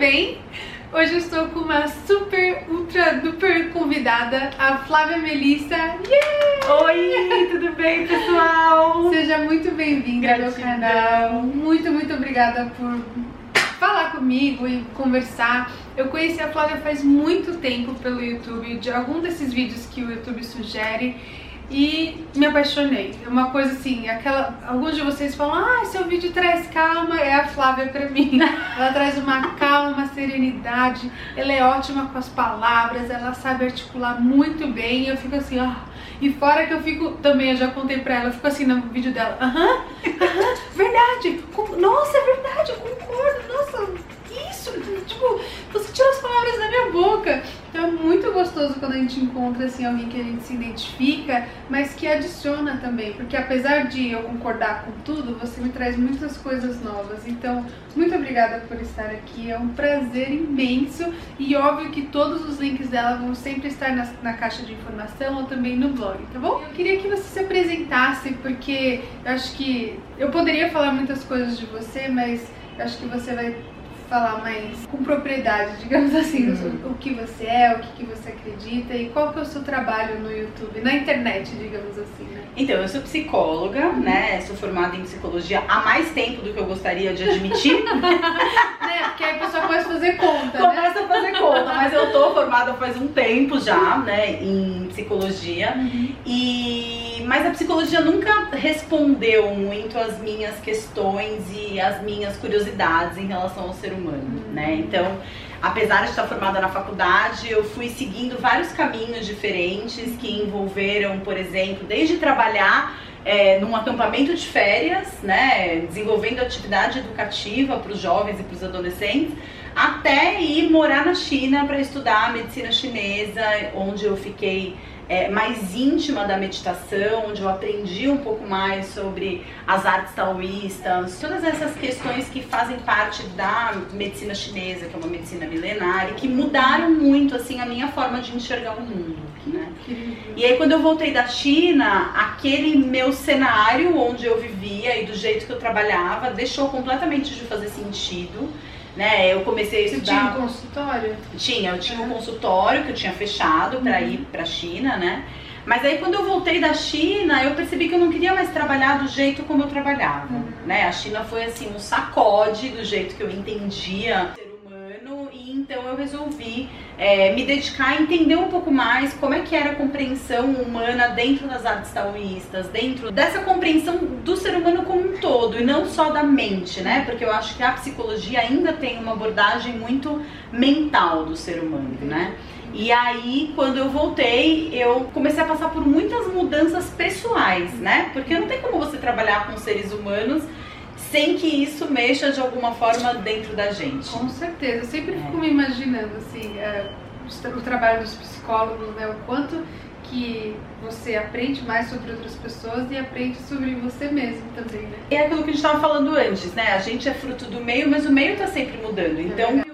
bem? Hoje eu estou com uma super, ultra, duper convidada, a Flávia Melissa. Yeah! Oi, tudo bem, pessoal? Seja muito bem-vinda ao meu canal. Muito, muito obrigada por falar comigo e conversar. Eu conheci a Flávia faz muito tempo pelo YouTube, de algum desses vídeos que o YouTube sugere e me apaixonei. É uma coisa assim, aquela. Alguns de vocês falam, ah, seu vídeo traz calma, é a Flávia pra mim. Ela traz uma calma, uma serenidade, ela é ótima com as palavras, ela sabe articular muito bem. E eu fico assim, ó. E fora que eu fico, também eu já contei pra ela, eu fico assim no vídeo dela, aham, aham, verdade, nossa, é verdade, eu concordo, nossa, isso, tipo, você tirou as palavras da minha boca. Então é muito gostoso quando a gente encontra assim alguém que a gente se identifica, mas que adiciona também, porque apesar de eu concordar com tudo, você me traz muitas coisas novas. Então, muito obrigada por estar aqui, é um prazer imenso e óbvio que todos os links dela vão sempre estar na, na caixa de informação ou também no blog, tá bom? Eu queria que você se apresentasse, porque eu acho que eu poderia falar muitas coisas de você, mas acho que você vai falar mais com propriedade, digamos assim, uhum. o, que você é, o que, que, você acredita e qual que é o seu trabalho no YouTube, na internet, digamos assim, né? Então, eu sou psicóloga, uhum. né? Sou formada em psicologia há mais tempo do que eu gostaria de admitir. né? Porque aí a pessoa começa a fazer conta, né? Começa né? a fazer conta, mas eu tô formada faz um tempo já, né, em psicologia. Uhum. E mas a psicologia nunca respondeu muito às minhas questões e às minhas curiosidades em relação ao ser humano, né? Então, apesar de estar formada na faculdade, eu fui seguindo vários caminhos diferentes que envolveram, por exemplo, desde trabalhar é, num acampamento de férias, né, desenvolvendo atividade educativa para os jovens e para os adolescentes, até ir morar na China para estudar medicina chinesa, onde eu fiquei é, mais íntima da meditação, onde eu aprendi um pouco mais sobre as artes taoístas, todas essas questões que fazem parte da medicina chinesa, que é uma medicina milenar, e que mudaram muito assim a minha forma de enxergar o mundo. Né? E aí quando eu voltei da China, aquele meu cenário onde eu vivia e do jeito que eu trabalhava deixou completamente de fazer sentido né? Eu comecei a estudar. Você tinha um consultório? Tinha, eu tinha um consultório que eu tinha fechado para uhum. ir para China, né? Mas aí quando eu voltei da China, eu percebi que eu não queria mais trabalhar do jeito como eu trabalhava, uhum. né? A China foi assim um sacode do jeito que eu entendia então eu resolvi é, me dedicar a entender um pouco mais como é que era a compreensão humana dentro das artes taoístas, dentro dessa compreensão do ser humano como um todo e não só da mente, né? Porque eu acho que a psicologia ainda tem uma abordagem muito mental do ser humano, né? E aí, quando eu voltei, eu comecei a passar por muitas mudanças pessoais, né? Porque não tem como você trabalhar com seres humanos sem que isso mexa de alguma forma dentro da gente. Com certeza. Eu sempre fico é. me imaginando assim, é, o trabalho dos psicólogos, né? O quanto que você aprende mais sobre outras pessoas e aprende sobre você mesmo também, né? É aquilo que a gente estava falando antes, né? A gente é fruto do meio, mas o meio está sempre mudando. Então, é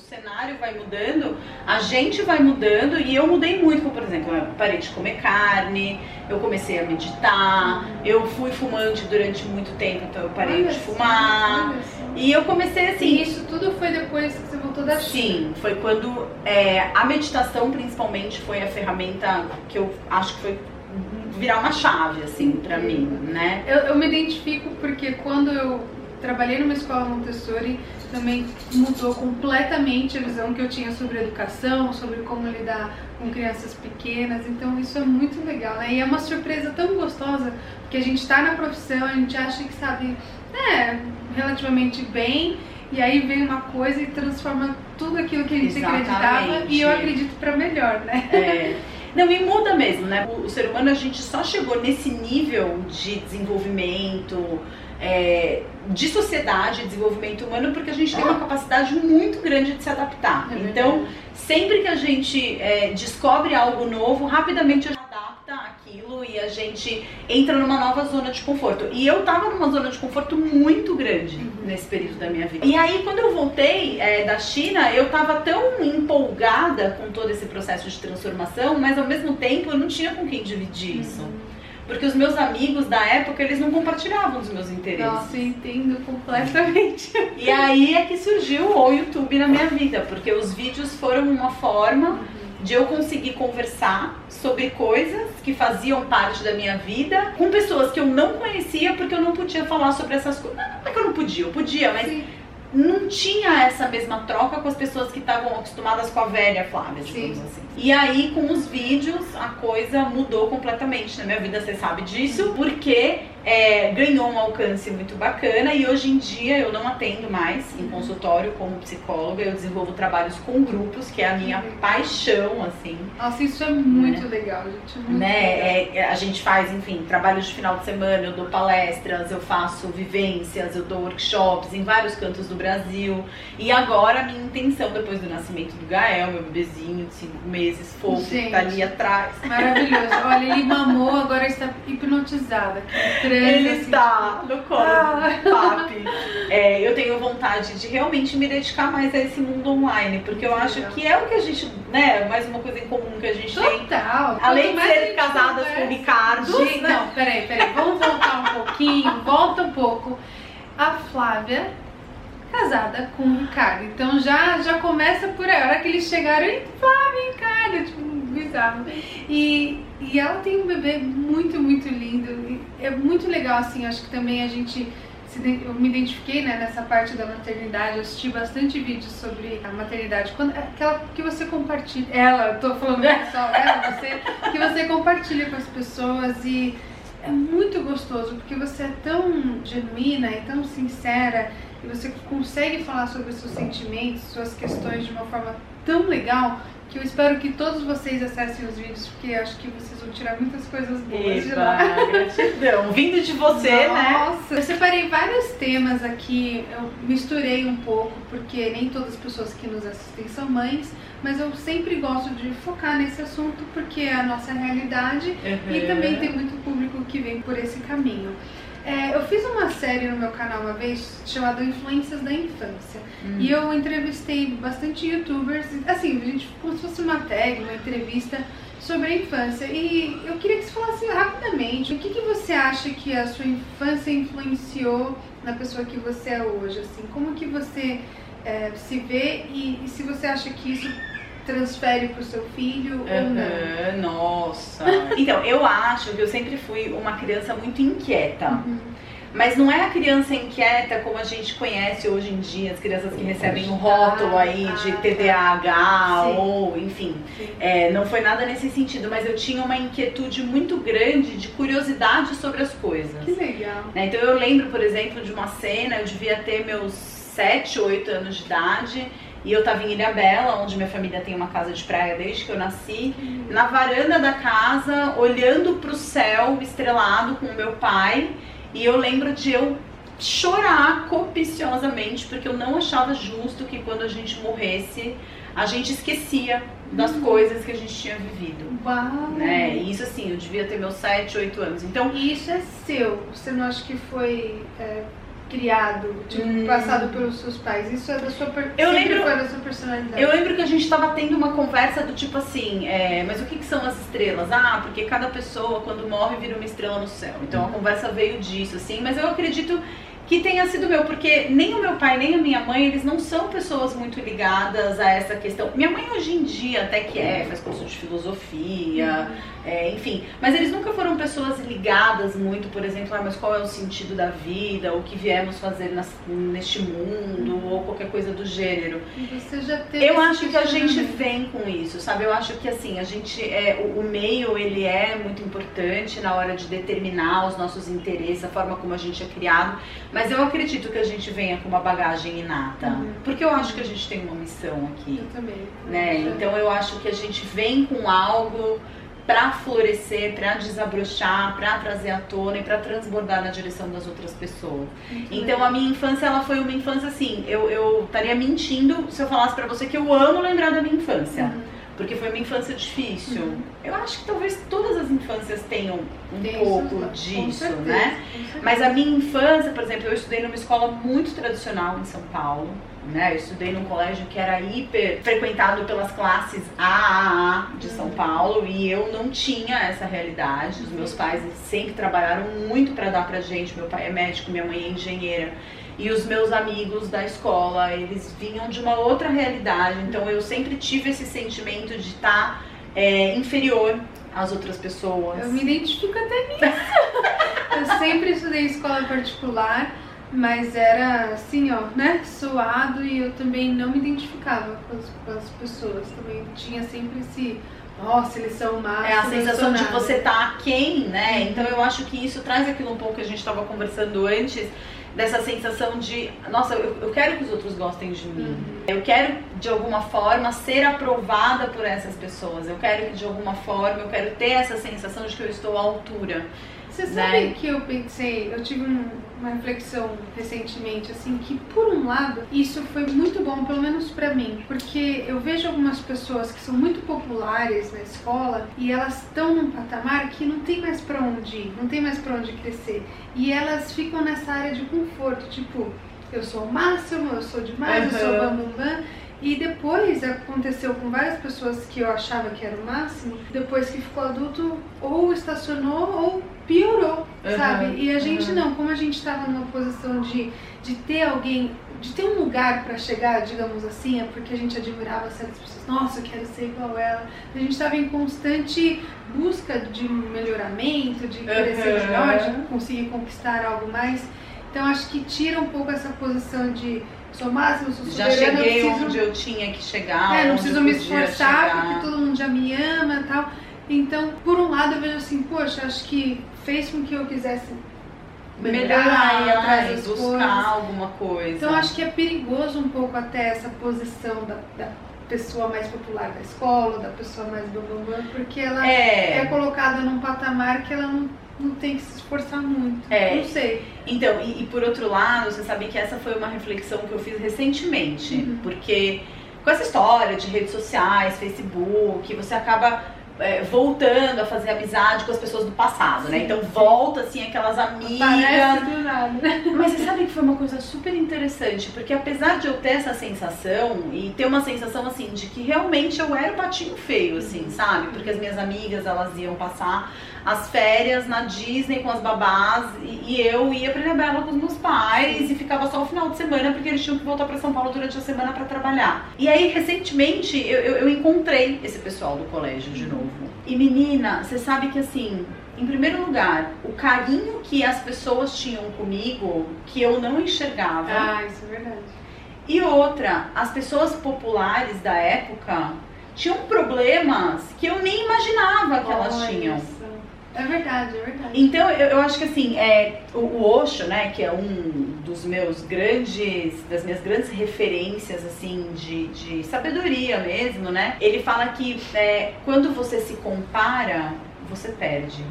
cenário vai mudando, a gente vai mudando e eu mudei muito, por exemplo, eu parei de comer carne, eu comecei a meditar, eu fui fumante durante muito tempo, então eu parei olha de fumar. e eu comecei assim. E isso tudo foi depois que você voltou da China? Sim, foi quando é, a meditação principalmente foi a ferramenta que eu acho que foi virar uma chave assim para mim, né? Eu, eu me identifico porque quando eu trabalhei numa escola Montessori, também mudou completamente a visão que eu tinha sobre educação, sobre como lidar com crianças pequenas. Então isso é muito legal, né? E é uma surpresa tão gostosa, porque a gente está na profissão, a gente acha que sabe, é, relativamente bem, e aí vem uma coisa e transforma tudo aquilo que a gente Exatamente. acreditava e eu acredito para melhor, né? É. Não, e muda mesmo, né? O, ser humano, a gente só chegou nesse nível de desenvolvimento, é, de sociedade, desenvolvimento humano, porque a gente tem uma capacidade muito grande de se adaptar. É então, sempre que a gente é, descobre algo novo, rapidamente a gente adapta aquilo e a gente entra numa nova zona de conforto. E eu tava numa zona de conforto muito grande uhum. nesse período da minha vida. E aí, quando eu voltei é, da China, eu tava tão empolgada com todo esse processo de transformação, mas ao mesmo tempo eu não tinha com quem dividir isso. Uhum Porque os meus amigos da época, eles não compartilhavam os meus interesses. Nossa, eu entendo completamente. E aí é que surgiu o YouTube na minha vida, porque os vídeos foram uma forma de eu conseguir conversar sobre coisas que faziam parte da minha vida com pessoas que eu não conhecia porque eu não podia falar sobre essas coisas. Não é que eu não podia, eu podia, mas Sim. não tinha essa mesma troca com as pessoas que estavam acostumadas com a velha Flávia, digamos Sim. assim. E aí, com os vídeos, a coisa mudou completamente na minha vida, você sabe disso, porque é, ganhou um alcance muito bacana e hoje em dia eu não atendo mais em consultório como psicóloga, eu desenvolvo trabalhos com grupos, que é a minha paixão, assim. Nossa, isso é muito legal, gente. Muito legal. Né? É, é, a gente faz, enfim, trabalhos de final de semana, eu dou palestras, eu faço vivências, eu dou workshops em vários cantos do Brasil. E agora a minha intenção, depois do nascimento do Gael, meu bebezinho de cinco meses, fofo, que tá ali Gente. atrás. Maravilhoso. Olha, ele mamou, agora está hipnotizado. transa, Ele assim, está no colo Ah. papi. É, eu tenho vontade de realmente me dedicar mais a esse mundo online, porque eu acho que é o que a gente, né, mais uma coisa em comum que a gente tem. Total. Além de ser gente casadas com conversa- Ricardo, Gente, né? não, peraí, peraí. Vamos voltar um pouquinho. Volta um pouco. A Flávia, casada com o Ricardo. Então já, já começa por aí. A hora que eles chegaram, "Ih, Flávia e Ricardo, tipo, bizarro. E, e ela tem um bebê muito, muito lindo. E é muito legal, assim, acho que também a gente. Eu me identifiquei né, nessa parte da maternidade, eu assisti bastante vídeos sobre a maternidade. Quando, aquela que você compartilha. Ela, eu tô falando pessoal, ela, você, que você compartilha com as pessoas e é muito gostoso porque você é tão genuína e tão sincera e você consegue falar sobre os seus sentimentos, suas questões de uma forma tão legal que eu espero que todos vocês acessem os vídeos porque acho que vocês vão tirar muitas coisas boas de lá. Eba, gratidão. Vindo de você, né? Nossa, eu separei vários temas aqui, eu misturei um pouco, porque nem todas as pessoas que nos assistem são mães, mas eu sempre gosto de focar nesse assunto porque é a nossa realidade e também tem muito público que vem por esse caminho. É, eu fiz uma série no meu canal uma vez chamada Influências da Infância. Hum. E eu entrevistei bastante youtubers, assim, a gente como se fosse uma tag, uma entrevista sobre a infância. E eu queria que você falasse rapidamente o que, que você acha que a sua infância influenciou na pessoa que você é hoje, assim, como que você é, se vê e, e se você acha que isso transfere para o seu filho ou não. Nossa. Então, eu acho que eu sempre fui uma criança muito inquieta. Uhum. Mas não é a criança inquieta como a gente conhece hoje em dia, as crianças que recebem um rótulo aí de Ah, tá. TDAH Sim. ou enfim. É, não foi nada nesse sentido, mas eu tinha uma inquietude muito grande de curiosidade sobre as coisas. Que legal. né? Então eu lembro, por exemplo, de uma cena, eu devia ter meus 7, 8 anos de idade. E eu tava em Ilhabela, onde minha família tem uma casa de praia desde que eu nasci na varanda da casa, olhando pro céu estrelado com o meu pai, e eu lembro de eu chorar copiciosamente, porque eu não achava justo que quando a gente morresse, a gente esquecia das coisas que a gente tinha vivido. Uau! Né? E isso assim, eu devia ter meus 7, 8 anos. Então, E isso é seu, você não acha que foi é, criado, tipo, Hum. passado pelos seus pais? Isso é da sua per... Eu sempre lembro- foi da sua personalidade. Eu lembro que a gente tava tendo uma conversa do tipo assim, é, mas o que, que são as estrelas? Ah, porque cada pessoa quando morre vira uma estrela no céu. Então a conversa veio disso, assim, mas eu acredito que tenha sido meu, porque nem o meu pai nem a minha mãe, eles não são pessoas muito ligadas a essa questão. Minha mãe hoje em dia até que é, faz curso de filosofia, é, enfim, mas eles nunca foram pessoas ligadas muito, por exemplo, ah, mas qual é o sentido da vida, o que viemos fazer nas- neste mundo, ou qualquer coisa do gênero. Você já teve Eu acho que a gente vem com isso, sabe? Eu acho que assim, a gente é o, o meio ele é muito importante na hora de determinar os nossos interesses, a forma como a gente é criado, mas eu acredito que a gente venha com uma bagagem inata, Uhum. porque eu acho que a gente tem uma missão aqui, Eu também. né? Eu Então eu acho que a gente vem com algo pra florescer, pra desabrochar, pra trazer à tona e pra transbordar na direção das outras pessoas. Muito Então a minha infância ela foi uma infância assim, eu, eu estaria mentindo se eu falasse pra você que eu amo lembrar da minha infância, Uhum. Porque foi uma infância difícil. Uhum. Eu acho que talvez todas as infâncias tenham um Tem pouco isso, disso, certeza, né? Mas a minha infância, por exemplo, eu estudei numa escola muito tradicional em São Paulo, né? Eu estudei num colégio que era hiper frequentado pelas classes AAA de São Paulo e eu não tinha essa realidade. Os meus pais sempre trabalharam muito para dar pra gente. Meu pai é médico, minha mãe é engenheira. E os meus amigos da escola, eles vinham de uma outra realidade. Então eu sempre tive esse sentimento de estar tá, é, inferior às outras pessoas. Eu me identifico até nisso. eu sempre estudei escola particular mas era assim, ó, né, suado e eu também não me identificava com as, com as pessoas. Também tinha sempre esse, nossa, eles são más. É a sensação de você tá aquém, né? Uhum. Então eu acho que isso traz aquilo um pouco que a gente estava conversando antes, dessa sensação de, nossa, eu, eu, quero que os outros gostem de mim. Uhum. Eu quero, de alguma forma, ser aprovada por essas pessoas. Eu quero que, de alguma forma, eu quero ter essa sensação de que eu estou à altura. Você sabe né? que eu pensei, eu tive um, uma reflexão recentemente, assim, que por um lado isso foi muito bom, pelo menos para mim, porque eu vejo algumas pessoas que são muito populares na escola e elas estão num patamar que não tem mais para onde ir, não tem mais para onde crescer. E elas ficam nessa área de conforto, tipo, eu sou o máximo, eu sou demais, uhum. eu sou bam bam bam. E depois aconteceu com várias pessoas que eu achava que era o máximo, depois que ficou adulto, ou estacionou ou piorou, uhum, sabe? E a gente uhum. não, como a gente estava numa posição de, de ter alguém, de ter um lugar para chegar, digamos assim, é porque a gente admirava certas pessoas, nossa, eu quero ser igual ela. A gente estava em constante busca de melhoramento, de crescer uhum. melhor, de conseguir conquistar algo mais. Então acho que tira um pouco essa posição de sou máximo, sou soberana. Já cheguei preciso, onde eu tinha que chegar. É, não preciso me esforçar chegar. porque todo mundo já me ama e tal. Então, por um lado, eu vejo assim, poxa, acho que fez com que eu quisesse melhorar e atrás das buscar coisas. alguma coisa. Então, acho que é perigoso um pouco até essa posição da, da pessoa mais popular da escola, da pessoa mais blá porque ela é, é colocada num patamar que ela não não tem que se esforçar muito. É. Não sei. Então, e, e, por outro lado, você sabe que essa foi uma reflexão que eu fiz recentemente, uhum. porque com essa história de redes sociais, Facebook, você acaba é, voltando a fazer amizade com as pessoas do passado, né? Sim, né? Então sim. volta assim aquelas amigas. Parece do nada. Mas você sabe que foi uma coisa super interessante, porque apesar de eu ter essa sensação e ter uma sensação assim de que realmente eu era o patinho feio, assim, uhum. sabe? Porque as minhas amigas elas iam passar as férias na Disney com as babás e, e eu ia pra Ilhabela com os meus pais e ficava só o final de semana porque eles tinham que voltar para São Paulo durante a semana para trabalhar. E aí recentemente eu, eu, eu encontrei esse pessoal do colégio de novo. E menina, você sabe que assim, em primeiro lugar, o carinho que as pessoas tinham comigo, que eu não enxergava. Ah, isso é verdade. E outra, as pessoas populares da época tinham problemas que eu nem imaginava que elas tinham. É verdade, é verdade. Então, eu, eu acho que assim, é, o, o Osho, né, que é um dos meus grandes, das minhas grandes referências, assim, de, de sabedoria mesmo, né? Ele fala que é, quando você se compara, você perde.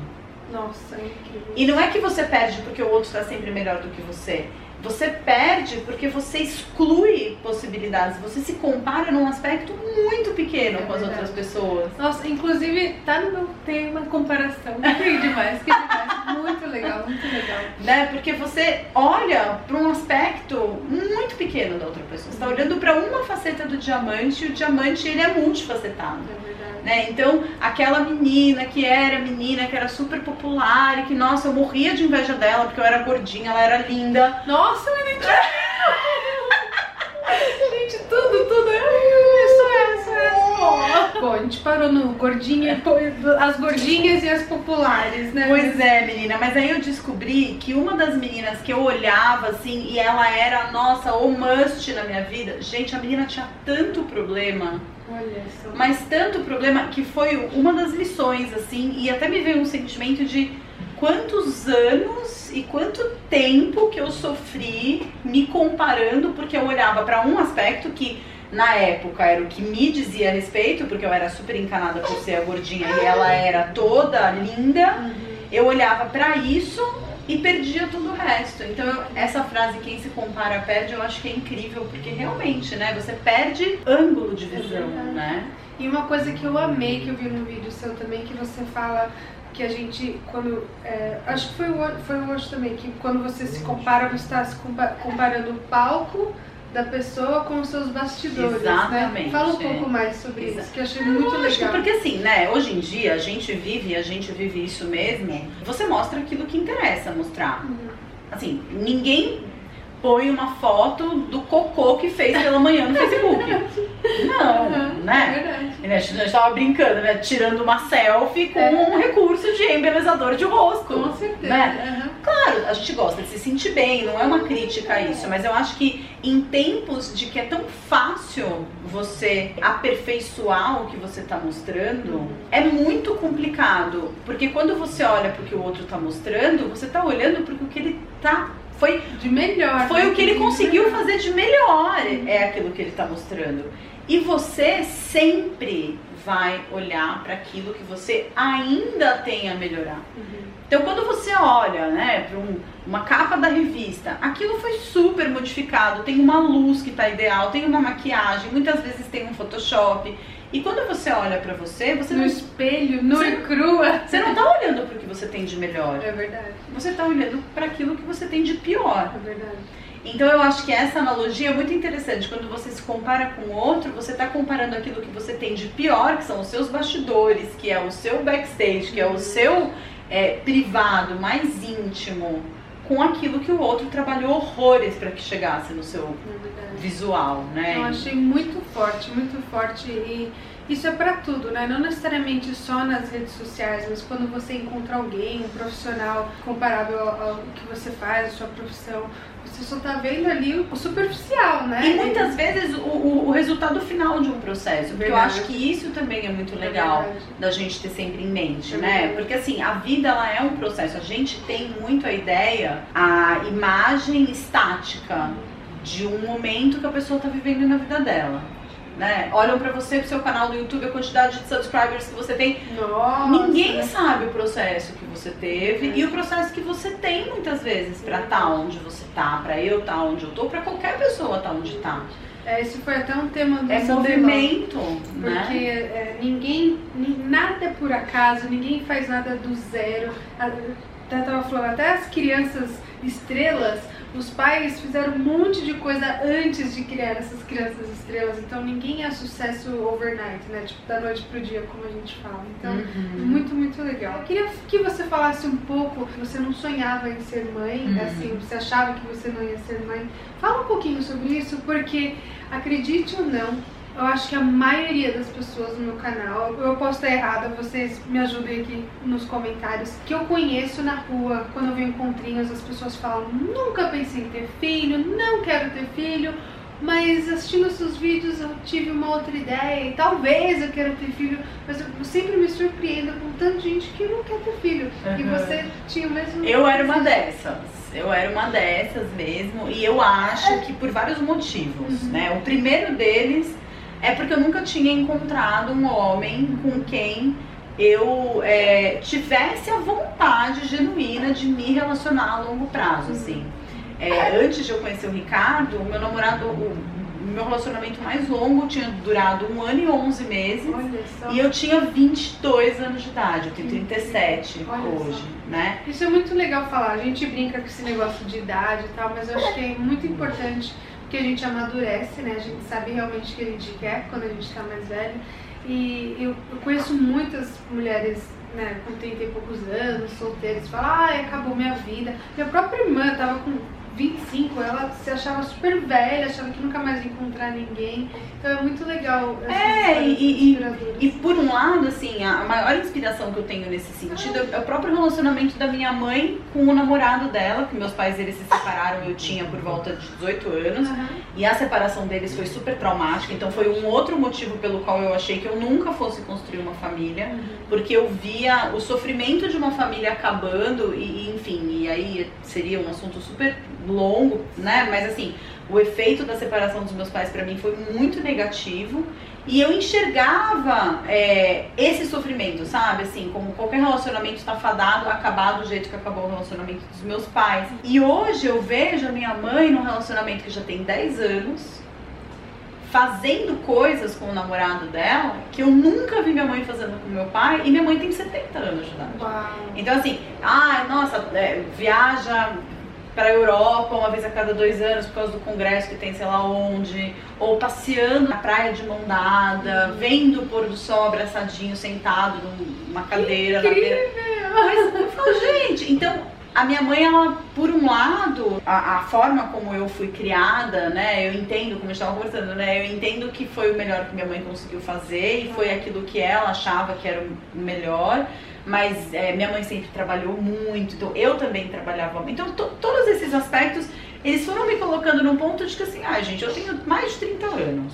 Nossa, é incrível. E não é que você perde porque o outro está sempre melhor do que você. Você perde porque você exclui possibilidades, você se compara num aspecto muito pequeno é com as outras pessoas. Nossa, inclusive tá no meu tema comparação. Que demais, que demais. Muito legal, muito legal. Né? Porque você olha para um aspecto muito pequeno da outra pessoa. Você tá olhando para uma faceta do diamante e o diamante ele é multifacetado. É né? Então, aquela menina que era menina, que era super popular e que, nossa, eu morria de inveja dela porque eu era gordinha, ela era linda. Nossa, eu identifico! gente, tudo, tudo. Isso é, isso é. Bom, a gente parou no gordinha, as gordinhas e as populares, né? Pois é, menina, mas aí eu descobri que uma das meninas que eu olhava assim e ela era, nossa, o must na minha vida, gente, a menina tinha tanto problema mas tanto problema que foi uma das lições, assim, e até me veio um sentimento de quantos anos e quanto tempo que eu sofri me comparando, porque eu olhava para um aspecto que na época era o que me dizia a respeito, porque eu era super encanada por ser a gordinha e ela era toda linda. Uhum. Eu olhava para isso e perdia todo o resto. Então, essa frase, quem se compara perde, eu acho que é incrível, porque realmente, né, você perde ângulo de visão, é né? E uma coisa que eu amei, que eu vi no vídeo seu também, que você fala que a gente, quando. É, acho que foi, foi hoje também, que quando você se compara, você está se comparando o palco da pessoa com os seus bastidores. Né? Exatamente. Né? Fala um pouco mais sobre Exato. isso, que eu achei muito legal. Porque assim, né, hoje em dia a gente vive, a gente vive isso mesmo. Você mostra aquilo que interessa mostrar. Uhum. Assim, ninguém põe uma foto do cocô que fez pela manhã no Facebook. Não, uhum, né? É a gente tava brincando, né? Tirando uma selfie com é. um recurso de embelezador de rosto. Com certeza. Né? Uhum. Claro, a gente gosta de se sentir bem, não é uma crítica a isso, mas eu acho que em tempos de que é tão fácil você aperfeiçoar o que você está mostrando, uhum. é muito complicado. Porque quando você olha para o que o outro está mostrando, você está olhando para o que ele está foi de melhor. Foi o que ele conseguiu fazer de melhor, é aquilo que ele está mostrando. E você sempre vai olhar para aquilo que você ainda tem a melhorar. Uhum. Então, quando você olha, né, para um, uma capa da revista, aquilo foi super modificado. Tem uma luz que está ideal, tem uma maquiagem, muitas vezes tem um Photoshop. E quando você olha para você, você no não... espelho, no e crua, você não tá olhando para o que você tem de melhor. É verdade. Você tá olhando para aquilo que você tem de pior. É verdade. Então eu acho que essa analogia é muito interessante. Quando você se compara com o outro, você está comparando aquilo que você tem de pior, que são os seus bastidores, que é o seu backstage, que é o uhum. seu é, privado, mais íntimo, com aquilo que o outro trabalhou horrores para que chegasse no seu é visual, né? Eu achei muito forte, muito forte e isso é para tudo, né? Não necessariamente só nas redes sociais, mas quando você encontra alguém, um profissional comparável ao, que você faz, a sua profissão, você só tá vendo ali o superficial, né? E muitas vezes o, o, o resultado final de um processo. Porque eu acho que isso também é muito legal da gente ter sempre em mente, é né? Porque assim, a vida ela é um processo. A gente tem muito a ideia, a imagem estática de um momento que a pessoa tá vivendo na vida dela né? Olham para você, pro seu canal do YouTube, a quantidade de subscribers que você tem. Nossa. Ninguém sabe o processo que você teve é. e o processo que você tem muitas vezes para estar tá onde você tá, para eu estar tá onde eu tô, para qualquer pessoa estar tá onde tá. É, esse foi até um tema do é movimento, né? porque é, ninguém, nada é por acaso, ninguém faz nada do zero. Até tava falando, até as crianças estrelas os pais fizeram um monte de coisa antes de criar essas crianças estrelas, então ninguém é sucesso overnight, né? Tipo, da noite pro dia, como a gente fala. Então, uhum. muito, muito legal. Eu queria que você falasse um pouco, você não sonhava em ser mãe, uhum. assim, você achava que você não ia ser mãe. Fala um pouquinho sobre isso, porque, acredite ou não, eu acho que a maioria das pessoas no meu canal, eu posso estar errada, vocês me ajudem aqui nos comentários, que eu conheço na rua, quando eu vejo encontrinhos, as pessoas falam, nunca pensei em ter filho, não quero ter filho, mas assistindo seus vídeos eu tive uma outra ideia e talvez eu queira ter filho, mas eu sempre me surpreendo com tanta gente que não quer ter filho. Uhum. E você tinha o mesmo. Eu era uma dessas. Eu era uma dessas mesmo, e eu acho que por vários motivos, uhum. né? O primeiro deles é porque eu nunca tinha encontrado um homem com quem eu é, tivesse a vontade genuína de me relacionar a longo prazo, assim. É, antes de eu conhecer o Ricardo, o meu namorado, o, meu relacionamento mais longo tinha durado um ano e 11 meses. E eu tinha 22 anos de idade, eu tenho 37 Olha hoje, só. né? Isso é muito legal falar. A gente brinca com esse negócio de idade e tal, mas eu acho que é muito importante que a gente amadurece, né? A gente sabe realmente o que a gente quer quando a gente está mais velho. E eu, eu, conheço muitas mulheres né, com 30 e poucos anos, solteiras, falam, ah, acabou minha vida. Minha própria irmã tava com 25, ela se achava super velha, achava que nunca mais ia encontrar ninguém. Então é muito legal. É, e, e, e, por um lado, assim, a maior inspiração que eu tenho nesse sentido é o próprio relacionamento da minha mãe com o namorado dela, que meus pais eles se separaram, eu tinha por volta de 18 anos, uhum. e a separação deles foi super traumática, então foi um outro motivo pelo qual eu achei que eu nunca fosse construir uma família, uhum. porque eu via o sofrimento de uma família acabando, e enfim, e aí seria um assunto super longo, né? Mas assim, o efeito da separação dos meus pais para mim foi muito negativo e eu enxergava é, esse sofrimento, sabe? Assim, como qualquer relacionamento está fadado a acabar do jeito que acabou o relacionamento dos meus pais. E hoje eu vejo a minha mãe num relacionamento que já tem 10 anos, fazendo coisas com o namorado dela que eu nunca vi minha mãe fazendo com meu pai e minha mãe tem 70 anos de idade. Uau. Então assim, ah, nossa, é, viaja para a Europa uma vez a cada dois anos por causa do congresso que tem sei lá onde, ou passeando na praia de mão dada, uhum. vendo o pôr do sol abraçadinho, sentado numa cadeira na beira. Mas eu falo, gente, então a minha mãe, ela, por um lado, a, a, forma como eu fui criada, né? Eu entendo, como eu estava conversando, né? Eu entendo que foi o melhor que minha mãe conseguiu fazer e foi aquilo que ela achava que era o melhor mas é, minha mãe sempre trabalhou muito, então eu também trabalhava muito. Então, todos esses aspectos, eles foram me colocando num ponto de que assim, ah, gente, eu tenho mais de 30 anos.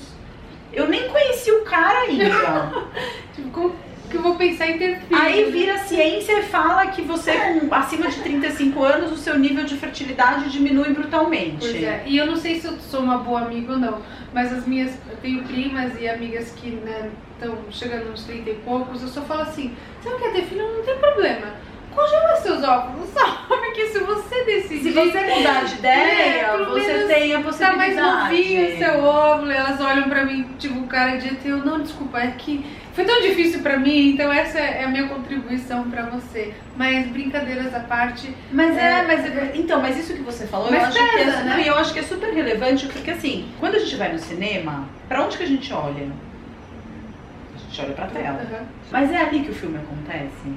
Eu nem conheci o cara ainda. tipo, como que eu vou pensar em ter filho? Aí vira ciência e fala que você com acima de 35 anos, o seu nível de fertilidade diminui brutalmente. Pois é, e eu não sei se eu sou uma boa amiga ou não, mas as minhas, eu tenho primas e amigas que, né, estão chegando nos 30 e poucos, eu só falo assim, você não quer ter filho? Não tem problema. Congela seus óvulos, sabe? Que se você decidir... Se você mudar de ideia, é, você tem a possibilidade. Tá mais novinho o seu óvulo, elas olham pra mim, tipo, cara de eu não, desculpa, é que foi tão difícil pra mim, então essa é a minha contribuição pra você. Mas brincadeiras à parte. Mas é, é mas é, então, mas isso que você falou, eu acho, pesa, que é, né? eu acho que é super relevante, porque assim, quando a gente vai no cinema, pra onde que a gente olha? Gente olha pra tela. Uhum. Mas é ali que o filme acontece.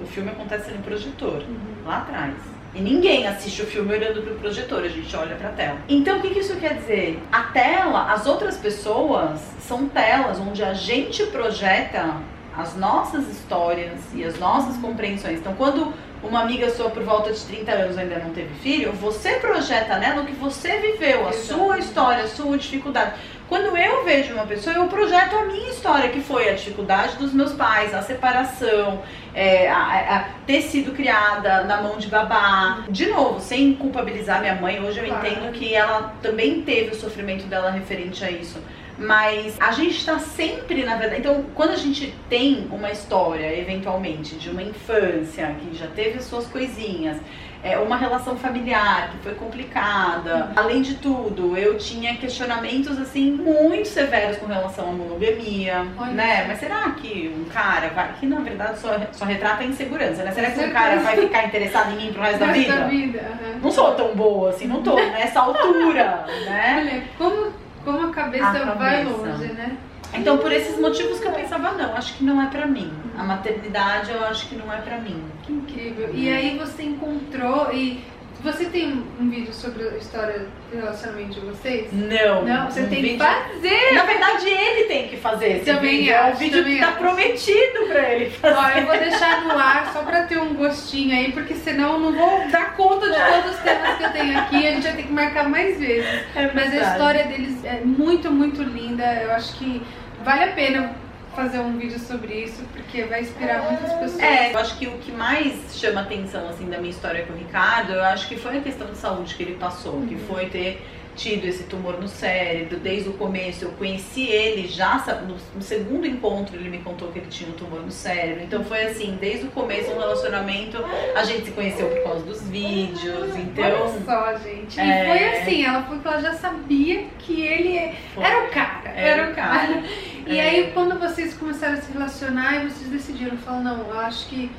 O filme acontece no projetor, uhum. lá atrás. E ninguém assiste o filme olhando pro projetor, a gente olha pra tela. Então o que, que isso quer dizer? A tela, as outras pessoas, são telas onde a gente projeta as nossas histórias e as nossas compreensões. Então, quando uma amiga sua por volta de 30 anos ainda não teve filho, você projeta nela o que você viveu, a sua história, a sua dificuldade. Quando eu vejo uma pessoa, eu projeto a minha história, que foi a dificuldade dos meus pais, a separação, é, a, a ter sido criada na mão de babá. De novo, sem culpabilizar minha mãe, hoje eu claro. entendo que ela também teve o sofrimento dela referente a isso. Mas a gente está sempre, na verdade. Então, quando a gente tem uma história, eventualmente, de uma infância que já teve as suas coisinhas, é, uma relação familiar que foi complicada. Além de tudo, eu tinha questionamentos assim muito severos com relação à monogamia, Olha né? Mas será que um cara vai que na verdade só, só retrata a insegurança, né? Será que um cara vai ficar interessado em mim pro resto da vida? vida uhum. Não sou tão boa assim, não tô nessa altura, né? Olha, como como a cabeça, a cabeça. vai longe, né? Então, por esses motivos que eu pensava, não, acho que não é pra mim. A maternidade eu acho que não é pra mim. Que incrível. E aí você encontrou e você tem um vídeo sobre a história do relacionamento de vocês? Não. Não, você um tem vídeo... que fazer. Na verdade, ele tem que fazer esse também vídeo. Acho, é o vídeo que tá prometido pra ele fazer. Ó, eu vou deixar no ar só pra ter um gostinho aí, porque senão eu não vou dar conta de todos os temas que eu tenho aqui. A gente vai ter que marcar mais vezes. É Mas a história deles é muito, muito linda. Eu acho que vale a pena fazer um vídeo sobre isso, porque vai inspirar muitas pessoas. É, eu acho que o que mais chama atenção, assim, da minha história com o Ricardo, eu acho que foi a questão de saúde que ele passou, uhum. que foi ter tido esse tumor no cérebro desde o começo. Eu conheci ele já no, segundo encontro, ele me contou que ele tinha um tumor no cérebro. Então foi assim, desde o começo do relacionamento, a gente se conheceu por causa dos vídeos. Então. Olha só, gente. É... E foi assim, ela foi que ela já sabia que ele foi. era o cara. Era, era o cara. cara. E é. aí quando vocês começaram a se relacionar e vocês decidiram, falar, não, eu acho que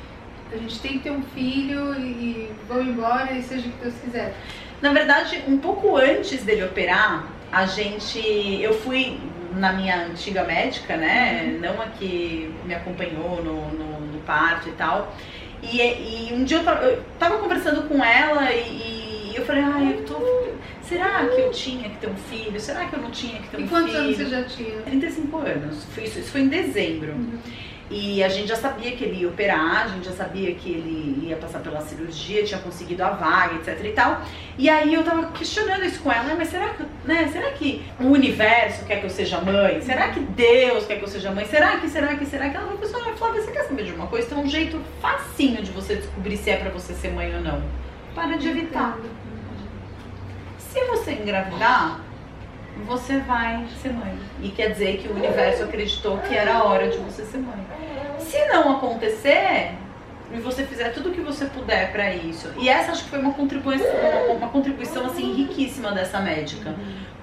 a gente tem que ter um filho e, e vou embora e seja o que Deus quiser. Na verdade, um pouco antes dele operar, a gente. Eu fui na minha antiga médica, né? Uhum. Não a que me acompanhou no, no, no parto e tal. E, e um dia eu tava, eu tava, conversando com ela e, e eu falei, ai, eu tô. Será que eu tinha que ter um filho? Será que eu não tinha que ter um filho? E quantos anos você já tinha? 35 anos. Isso, isso foi em dezembro. Uhum. E a gente já sabia que ele ia operar, a gente já sabia que ele ia passar pela cirurgia, tinha conseguido a vaga, etc e tal. E aí eu tava questionando isso com ela, mas será que, né, será que o universo quer que eu seja mãe? Será que Deus quer que eu seja mãe? Será que, será que, será que? Ela falou, olha, Flávia, você quer saber de uma coisa? Tem um jeito facinho de você descobrir se é pra você ser mãe ou não. Para de evitar. Se você engravidar, você vai ser mãe. E quer dizer que o universo acreditou que era a hora de você ser mãe. Se não acontecer, e você fizer tudo o que você puder para isso. E essa acho que foi uma contribuição, uma, contribuição assim riquíssima dessa médica.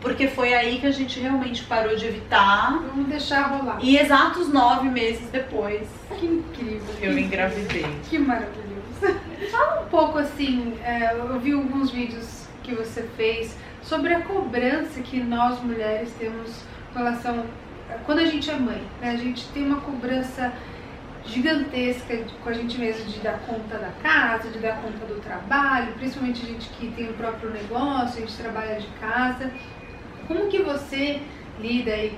Porque foi aí que a gente realmente parou de evitar. Vamos deixar rolar. E exatos nove meses depois. Que incrível. Eu engravidei. Que maravilhoso. Fala um pouco assim, é, eu vi alguns vídeos que você fez sobre a cobrança que nós mulheres temos com relação quando a gente é mãe, né? A gente tem uma cobrança gigantesca com a gente mesmo de dar conta da casa, de dar conta do trabalho, principalmente a gente que tem o próprio negócio, a gente trabalha de casa. Como que você lida e,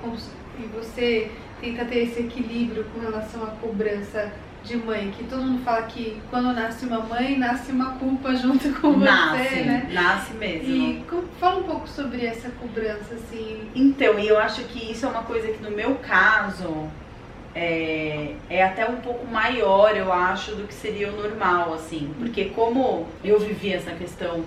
e você tenta ter esse equilíbrio com relação à cobrança de mãe, que todo mundo fala que quando nasce uma mãe, nasce uma culpa junto com nasce, você, né? Nasce mesmo. E fala um pouco sobre essa cobrança, assim. Então, e eu acho que isso é uma coisa que no meu caso é, é até um pouco maior, eu acho, do que seria o normal, assim. Porque como eu vivi essa questão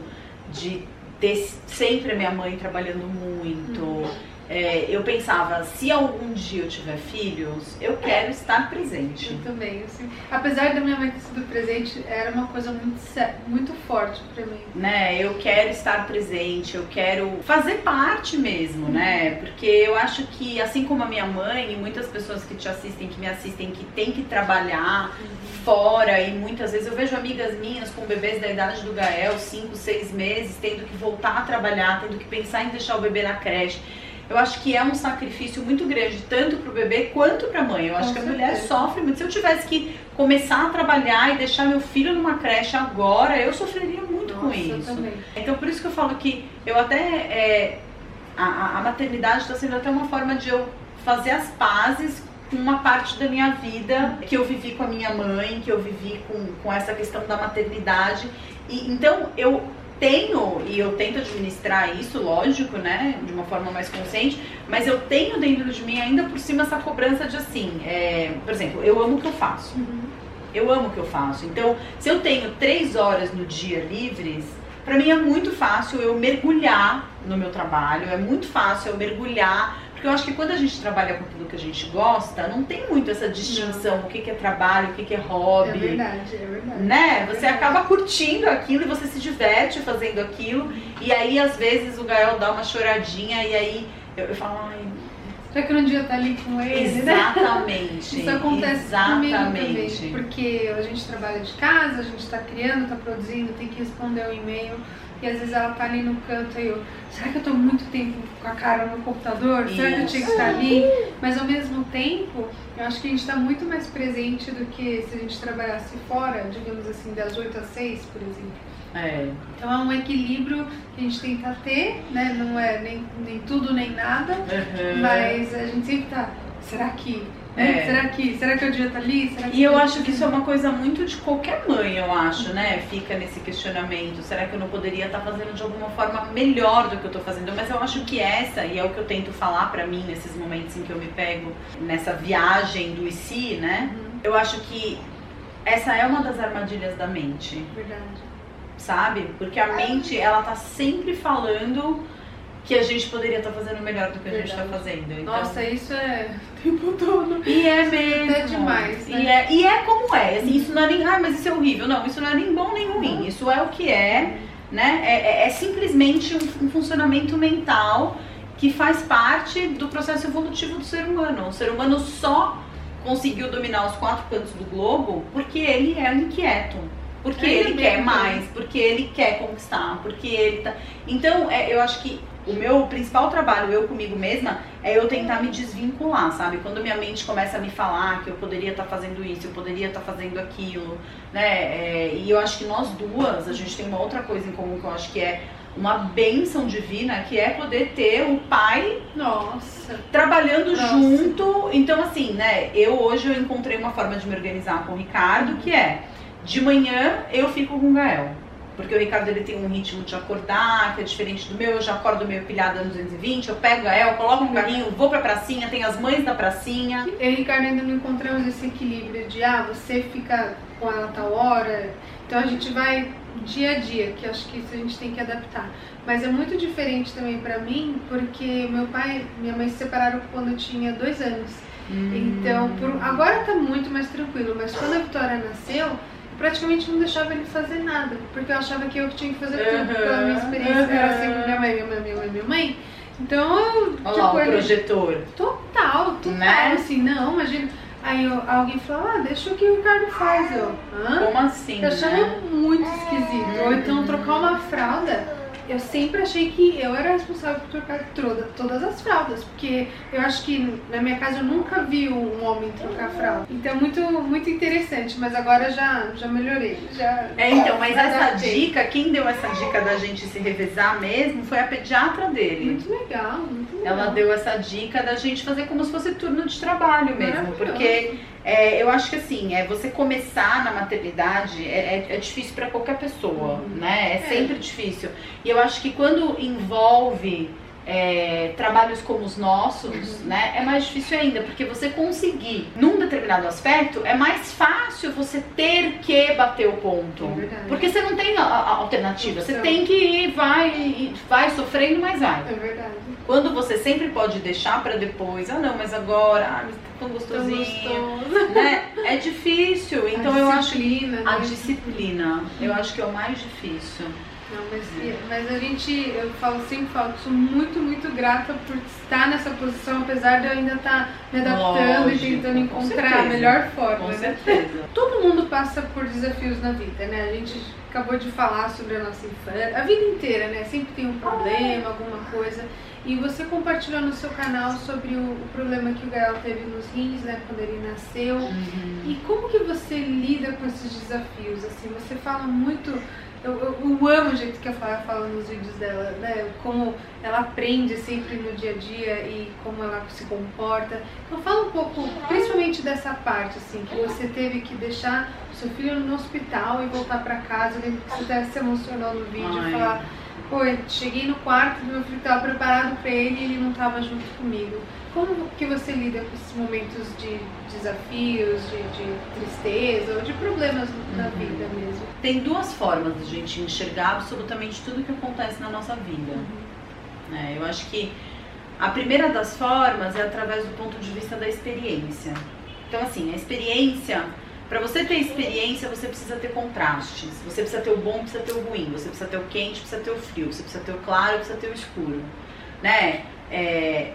de ter sempre a minha mãe trabalhando muito. Uhum é, eu pensava, se algum dia eu tiver filhos, eu quero estar presente. Eu também, assim. Apesar da minha mãe ter sido presente, era uma coisa muito, muito forte para mim. Né, eu quero estar presente, eu quero fazer parte mesmo, uhum. né? Porque eu acho que, assim como a minha mãe e muitas pessoas que te assistem, que me assistem, que tem que trabalhar uhum. fora, e muitas vezes eu vejo amigas minhas com bebês da idade do Gael, 5, 6 meses, tendo que voltar a trabalhar, tendo que pensar em deixar o bebê na creche eu acho que é um sacrifício muito grande, tanto para o bebê quanto para a mãe. Eu acho Com que certeza. a mulher sofre muito. Se eu tivesse que começar a trabalhar e deixar meu filho numa creche agora, eu sofreria muito Nossa, com isso. Então, por isso que eu falo que eu até. É, a, a maternidade está sendo até uma forma de eu fazer as pazes com uma parte da minha vida que eu vivi com a minha mãe, que eu vivi com, com essa questão da maternidade. E, então, eu tenho, e eu tento administrar isso, lógico, né, de uma forma mais consciente, mas eu tenho dentro de mim ainda por cima essa cobrança de assim, é, por exemplo, eu amo o que eu faço. Uhum. Eu amo o que eu faço. Então, se eu tenho três horas no dia livres, para mim é muito fácil eu mergulhar no meu trabalho, é muito fácil eu mergulhar porque eu acho que quando a gente trabalha com aquilo que a gente gosta, não tem muito essa distinção, não. o que, que é trabalho, o que, que é hobby. É verdade, é verdade. Né? É você verdade. acaba curtindo aquilo e você se diverte fazendo aquilo. E aí, às vezes, o Gael dá uma choradinha e aí eu, eu falo, ai, Será que um dia tá ali com ele? Né? Exatamente. Isso acontece Exatamente. comigo também. Porque a gente trabalha de casa, a gente tá criando, tá produzindo, tem que responder o e-mail. E às vezes ela tá ali no canto e eu, será que eu tô muito tempo com a cara no computador? Será que eu tinha que estar ali? Mas ao mesmo tempo, eu acho que a gente está muito mais presente do que se a gente trabalhasse fora, digamos assim, das 8 às 6, por exemplo. É. Então é um equilíbrio que a gente tenta ter, né? Não é nem, nem tudo nem nada, uhum. mas a gente sempre tá. Será que é. Será que será que eu devia estar ali? Será que e eu acho que isso é uma coisa muito de qualquer mãe, eu acho, né? Fica nesse questionamento. Será que eu não poderia estar fazendo de alguma forma melhor do que eu estou fazendo? Mas eu acho que essa, e é o que eu tento falar para mim nesses momentos em que eu me pego nessa viagem do e si, né? Uhum. Eu acho que essa é uma das armadilhas da mente. Verdade. Sabe? Porque a mente, ela tá sempre falando que a gente poderia estar tá fazendo melhor do que a gente está fazendo. Então... Nossa, isso é o tempo todo. E é mesmo. É demais. Né? E, é, e é como é. Assim, isso não é nem. Ah, mas isso é horrível. Não, isso não é nem bom nem ruim. Isso é o que é. Né? É, é, é simplesmente um, um, funcionamento mental que faz parte do processo evolutivo do ser humano. O ser humano só conseguiu dominar os quatro cantos do globo porque ele é inquieto. Porque ele quer mais, porque ele quer conquistar, porque ele tá. Então, é, eu acho que o meu principal trabalho, eu comigo mesma, é eu tentar me desvincular, sabe? Quando minha mente começa a me falar que eu poderia estar tá fazendo isso, eu poderia estar tá fazendo aquilo, né? É, e eu acho que nós duas, a gente tem uma outra coisa em comum que eu acho que é uma bênção divina, que é poder ter o pai Nossa. trabalhando Nossa. junto. Então, assim, né? Eu hoje eu encontrei uma forma de me organizar com o Ricardo, que é de manhã eu fico com o Gael. Porque o Ricardo ele tem um ritmo de acordar que é diferente do meu. Eu já acordo meio pilhada no 220, eu pego a El, coloco no carrinho, vou pra pracinha, tem as mães da pracinha. Eu e Ricardo ainda não encontramos esse equilíbrio de ah, você fica com ela tal hora. Então a gente vai dia a dia, que acho que isso a gente tem que adaptar. Mas é muito diferente também para mim, porque meu pai e minha mãe se separaram quando eu tinha dois anos. Hum. Então, por, agora tá muito mais tranquilo, mas quando a Vitória nasceu, praticamente não deixava ele fazer nada, porque eu achava que eu tinha que fazer tudo, uhum, pela minha experiência, uhum. era sempre minha mãe, minha mãe, minha mãe, minha mãe. Então, Olha tipo, lá, o projetor. Total, total, né? assim, não, imagina. Aí eu, alguém falou, ah, deixa o que o Ricardo faz. Eu, hã? Como assim? Eu achava né? muito esquisito. Ou então trocar uma fralda. Eu sempre achei que eu era responsável por trocar toda, todas as fraldas, porque eu acho que na minha casa eu nunca vi um homem trocar fralda. Então muito, muito interessante, mas agora já, já melhorei. Já, É, então, mas essa dica, quem deu essa dica da gente se revezar mesmo foi a pediatra dele. Muito legal, muito legal. Ela deu essa dica da gente fazer como se fosse turno de trabalho mesmo, porque é, eu acho que assim, é você começar na maternidade é, é- é difícil para qualquer pessoa, Uhum. né? É, É. sempre difícil. E eu acho que quando envolve é, trabalhos como os nossos, Uhum. né, é mais difícil ainda, porque você conseguir num determinado aspecto é mais fácil você ter que bater o ponto, É porque você não tem a, a alternativa, você Opção. tem que ir, vai, vai sofrendo, mas vai. É verdade. Quando você sempre pode deixar pra depois, ah não, mas agora, ah, mas tá tão Tão gostosinho, gostoso. né? É difícil, então A eu acho a né? disciplina, eu acho que é o mais difícil. Não, mas, mas a gente, eu falo sempre, falo sou muito, muito grata por estar nessa posição, apesar de eu ainda estar me adaptando Lógico, e tentando encontrar a melhor forma, Com né? certeza. Todo mundo passa por desafios na vida, né? A gente acabou de falar sobre a nossa infância, a vida inteira, né? Sempre tem um problema, alguma coisa. E você compartilhou no seu canal sobre o, o problema que o Gael teve nos rins, né? Quando ele nasceu. Uhum. E como que você lida com esses desafios? Assim, você fala muito. Eu, eu, eu amo o jeito que a Flávia fala nos vídeos dela, né? Como ela aprende sempre no dia a dia e como ela se comporta. Então fala um pouco, principalmente dessa parte, assim, que você teve que deixar o seu filho no hospital e voltar pra casa. Eu lembro que você até se emocionou no vídeo, Ai. falar, pô, cheguei no quarto meu filho, tava preparado pra ele e ele não tava junto comigo. Como que você lida com esses momentos de desafios, de, de tristeza ou de problemas na Uhum. vida mesmo? Tem duas formas de a gente enxergar absolutamente tudo que acontece na nossa vida. né? Eu acho que a primeira das formas é através do ponto de vista da experiência. Então, assim, a experiência, para você ter experiência, você precisa ter contrastes. Você precisa ter o bom, precisa ter o ruim. Você precisa ter o quente, precisa ter o frio. Você precisa ter o claro, precisa ter o escuro. Né? É,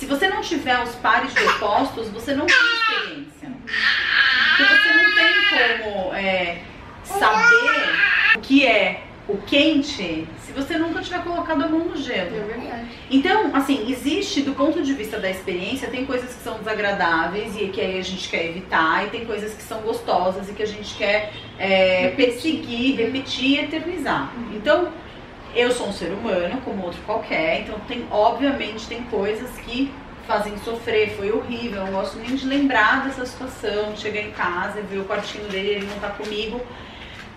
se você não tiver os pares de opostos, você não tem experiência. Porque você não tem como é, saber o que é o quente se você nunca tiver colocado a mão no É gelo. verdade. Então, assim, existe do ponto de vista da experiência, tem coisas que são desagradáveis e que aí a gente quer evitar, e tem coisas que são gostosas e que a gente quer é, perseguir, repetir e eternizar. Então, eu sou um ser humano, como outro qualquer, então tem, obviamente, tem coisas que fazem sofrer, foi horrível, eu não gosto nem de lembrar dessa situação, de chegar em casa e ver o quartinho dele ele não tá comigo.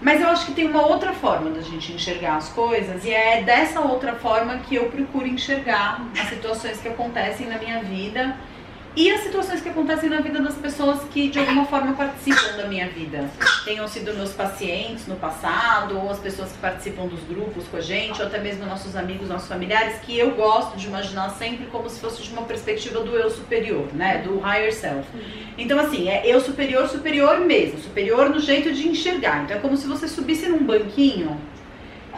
Mas eu acho que tem uma outra forma da gente enxergar as coisas, e é dessa outra forma que eu procuro enxergar as situações que acontecem na minha vida e as situações que acontecem na vida das pessoas que de alguma forma participam da minha vida. Tenham sido meus pacientes no passado, ou as pessoas que participam dos grupos com a gente, ou até mesmo nossos amigos, nossos familiares, que eu gosto de imaginar sempre como se fosse de uma perspectiva do eu superior, né? Do higher self. Então, assim, é eu superior, superior mesmo. Superior no jeito de enxergar. Então, é como se você subisse num banquinho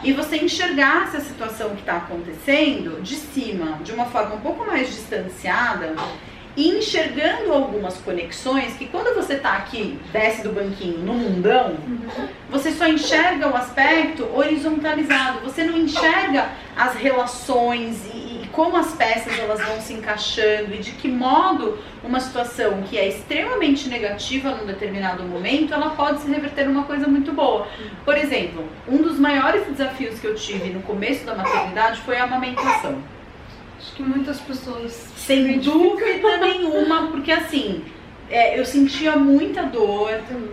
e você enxergasse a situação que está acontecendo de cima, de uma forma um pouco mais distanciada e enxergando algumas conexões que quando você está aqui, desce do banquinho no mundão, você só enxerga o aspecto horizontalizado, você não enxerga as relações e, e como as peças elas vão se encaixando e de que modo uma situação que é extremamente negativa num determinado momento, ela pode se reverter numa coisa muito boa. Por exemplo, um dos maiores desafios que eu tive no começo da maternidade foi a amamentação. Acho que muitas pessoas Sem dúvida nenhuma, porque assim, é, eu sentia muita dor,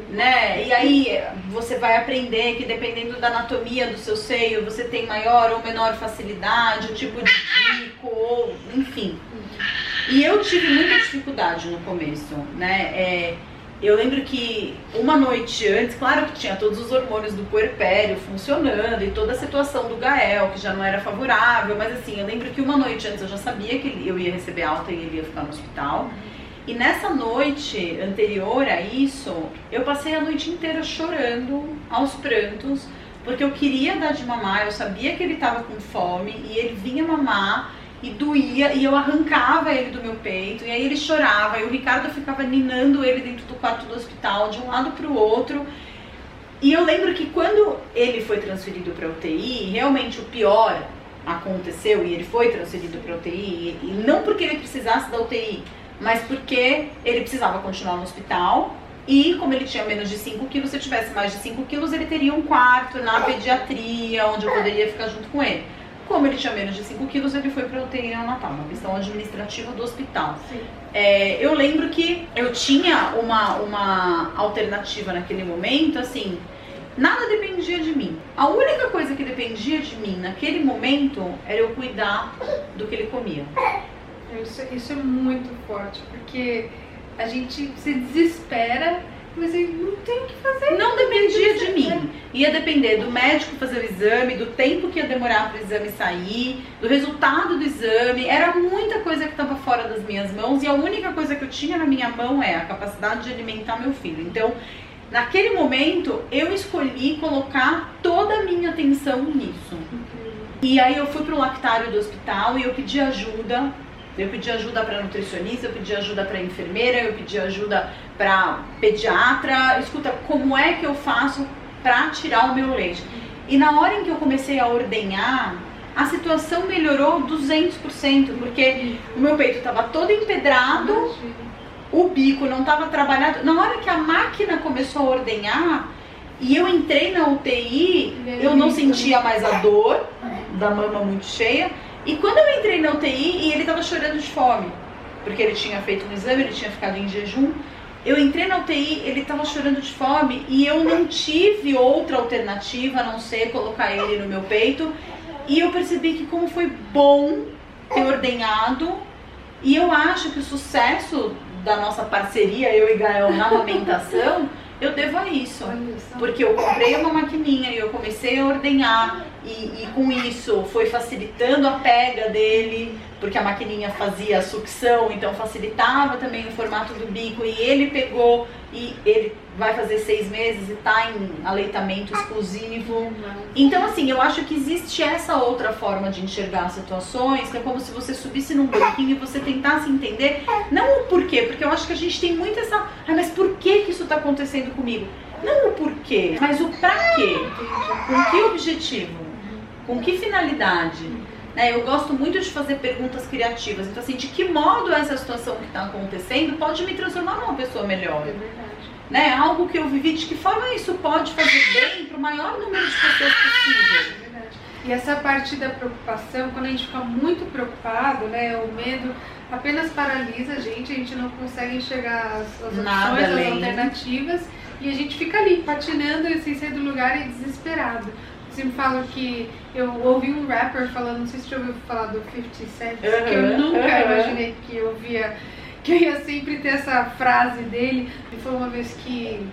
né? E aí você vai aprender que dependendo da anatomia do seu seio, você tem maior ou menor facilidade, o tipo de bico, ou enfim. E eu tive muita dificuldade no começo, né? É, eu lembro que uma noite antes, claro que tinha todos os hormônios do puerpério funcionando e toda a situação do Gael, que já não era favorável, mas assim, eu lembro que uma noite antes eu já sabia que eu ia receber alta e ele ia ficar no hospital. E nessa noite anterior a isso, eu passei a noite inteira chorando, aos prantos, porque eu queria dar de mamar, eu sabia que ele estava com fome e ele vinha mamar e doía e eu arrancava ele do meu peito e aí ele chorava e o Ricardo ficava ninando ele dentro do quarto do hospital de um lado para o outro e eu lembro que quando ele foi transferido para UTI realmente o pior aconteceu e ele foi transferido para UTI e não porque ele precisasse da UTI mas porque ele precisava continuar no hospital e como ele tinha menos de 5 quilos, se eu tivesse mais de 5 quilos, ele teria um quarto na pediatria, onde eu poderia ficar junto com ele. Como ele tinha menos de 5 quilos, ele foi para o UTI neonatal, uma questão administrativa do hospital. É, eu lembro que eu tinha uma, uma alternativa naquele momento, assim, nada dependia de mim. A única coisa que dependia de mim naquele momento era eu cuidar do que ele comia. Isso, isso é muito forte, porque a gente se desespera mas não tem o que fazer. Não dependia de mim. Ia depender do médico fazer o exame, do tempo que ia demorar para o exame sair, do resultado do exame. Era muita coisa que estava fora das minhas mãos e a única coisa que eu tinha na minha mão é a capacidade de alimentar meu filho. Então, naquele momento, eu escolhi colocar toda a minha atenção nisso. E aí eu fui pro lactário do hospital e eu pedi ajuda eu pedi ajuda para nutricionista, eu pedi ajuda para enfermeira, eu pedi ajuda para pediatra. Escuta, como é que eu faço para tirar o meu leite? E na hora em que eu comecei a ordenhar, a situação melhorou 200%, porque o meu peito estava todo empedrado, o bico não estava trabalhado. Na hora que a máquina começou a ordenhar e eu entrei na UTI, eu não sentia mais a dor da mama muito cheia e quando eu entrei na UTI e ele tava chorando de fome, porque ele tinha feito um exame, ele tinha ficado em jejum, eu entrei na UTI, ele tava chorando de fome e eu não tive outra alternativa a não ser colocar ele no meu peito. E eu percebi que como foi bom ter ordenhado, e eu acho que o sucesso da nossa parceria, eu e Gael, na amamentação, eu devo a isso. Porque eu comprei uma maquininha e eu comecei a ordenhar e, e, com isso foi facilitando a pega dele, porque a maquininha fazia a sucção, então facilitava também o formato do bico. E ele pegou e ele vai fazer seis meses e tá em aleitamento exclusivo. Então, assim, eu acho que existe essa outra forma de enxergar as situações, que é como se você subisse num banquinho e você tentasse entender, não o porquê, porque eu acho que a gente tem muito essa. Ah, mas por que, que isso tá acontecendo comigo? Não o porquê, mas o pra quê. Com que objetivo? Com que finalidade? Né, eu gosto muito de fazer perguntas criativas. Então, assim, de que modo essa situação que está acontecendo pode me transformar numa pessoa melhor? É verdade. Né, algo que eu vivi, de que forma isso pode fazer bem para o maior número de pessoas possível? É verdade. E essa parte da preocupação, quando a gente fica muito preocupado, né, o medo apenas paralisa a gente, a gente não consegue enxergar as, as opções, as alternativas, e a gente fica ali patinando sem sair do lugar e desesperado sempre falo que eu ouvi um rapper falando, não sei se você ouviu falar do 50 Cent, uhum, que eu nunca uhum. imaginei que eu via, que eu ia sempre ter essa frase dele. E foi uma vez que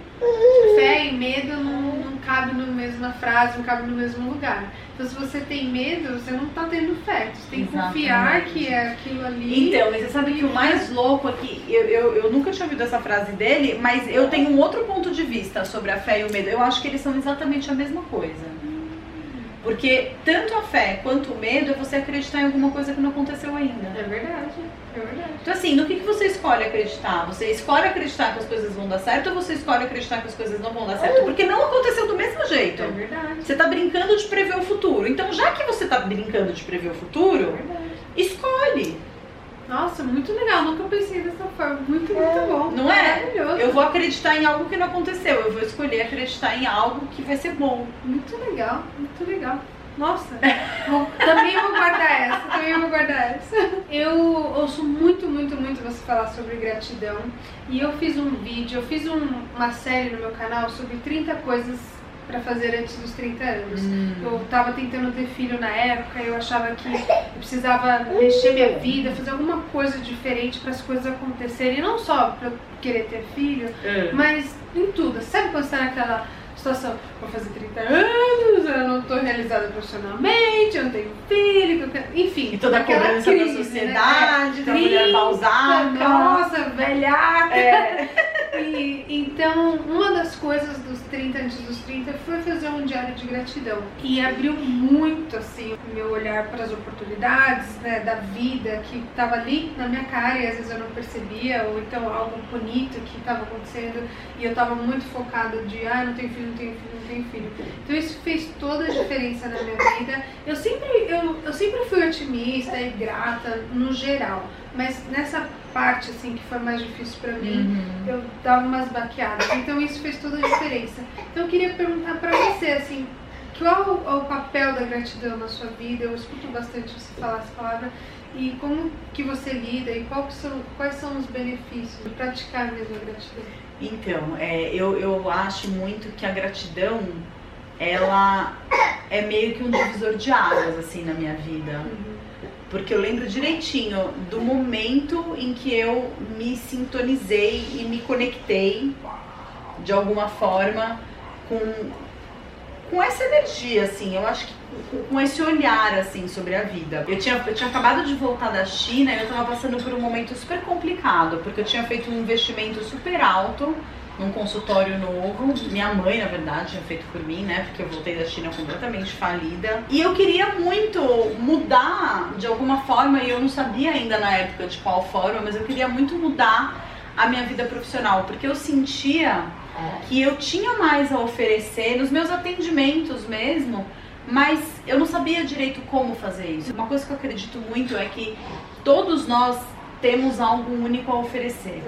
fé e medo não, não cabe na mesma frase, não cabe no mesmo lugar. Então se você tem medo, você não tá tendo fé. Você tem que Exatamente. confiar que é aquilo ali. Então, mas você sabe que o mais louco aqui, eu, eu, eu nunca tinha ouvido essa frase dele, mas eu tenho um outro ponto de vista sobre a fé e o medo. Eu acho que eles são exatamente a mesma coisa. Porque tanto a fé quanto o medo é você acreditar em alguma coisa que não aconteceu ainda. É verdade, é verdade. Então assim, no que, que você escolhe acreditar? Você escolhe acreditar que as coisas vão dar certo ou você escolhe acreditar que as coisas não vão dar certo? Porque não aconteceu do mesmo jeito. É verdade. Você tá brincando de prever o futuro. Então já que você tá brincando de prever o futuro, é escolhe. Nossa, muito legal, nunca pensei dessa forma. Muito, muito é. bom. Não é? Maravilhoso. Eu vou acreditar em algo que não aconteceu. Eu vou escolher acreditar em algo que vai ser bom. Muito legal, muito legal. Nossa, vou, também vou guardar essa, também vou guardar essa. Eu ouço muito, muito, muito você falar sobre gratidão. E eu fiz um vídeo, eu fiz um, uma série no meu canal sobre 30 coisas para fazer antes dos 30 anos. Hum. Eu tava tentando ter filho na época, eu achava que eu precisava mexer minha vida, fazer alguma coisa diferente para as coisas acontecerem, não só para querer ter filho, é. mas em tudo. Sabe quando você tá naquela situação, vou fazer 30 anos, eu não estou realizada profissionalmente, eu não tenho filho, enfim. E toda a cobrança crise, da né? sociedade, né? da mulher pausada. Nossa, velhaca. É. E então, uma das coisas dos 30 antes dos 30 foi fazer um diário de gratidão. E abriu muito assim o meu olhar para as oportunidades, né, da vida que estava ali na minha cara e às vezes eu não percebia, ou então algo bonito que estava acontecendo e eu estava muito focada de, ah, não tenho filho, não tenho filho, não tenho filho. Então isso fez toda a diferença na minha vida. Eu sempre eu, eu sempre fui otimista e grata no geral, mas nessa parte assim que foi mais difícil para mim, uhum. eu dava umas baqueadas. Então isso fez toda a diferença. Então eu queria perguntar para você assim, qual é o papel da gratidão na sua vida? Eu escuto bastante você falar essa palavra e como que você lida e são, quais são os benefícios de praticar mesmo a gratidão? Então, é, eu, eu acho muito que a gratidão ela é meio que um divisor de águas assim na minha vida. Porque eu lembro direitinho do momento em que eu me sintonizei e me conectei de alguma forma com, com essa energia, assim, eu acho que com esse olhar, assim, sobre a vida. Eu tinha, eu tinha acabado de voltar da China e eu estava passando por um momento super complicado, porque eu tinha feito um investimento super alto num consultório novo. Minha mãe, na verdade, tinha feito por mim, né? Porque eu voltei da China completamente falida. E eu queria muito mudar de alguma forma, e eu não sabia ainda na época de qual forma, mas eu queria muito mudar a minha vida profissional, porque eu sentia que eu tinha mais a oferecer nos meus atendimentos mesmo, mas eu não sabia direito como fazer isso. Uma coisa que eu acredito muito é que todos nós temos algo único a oferecer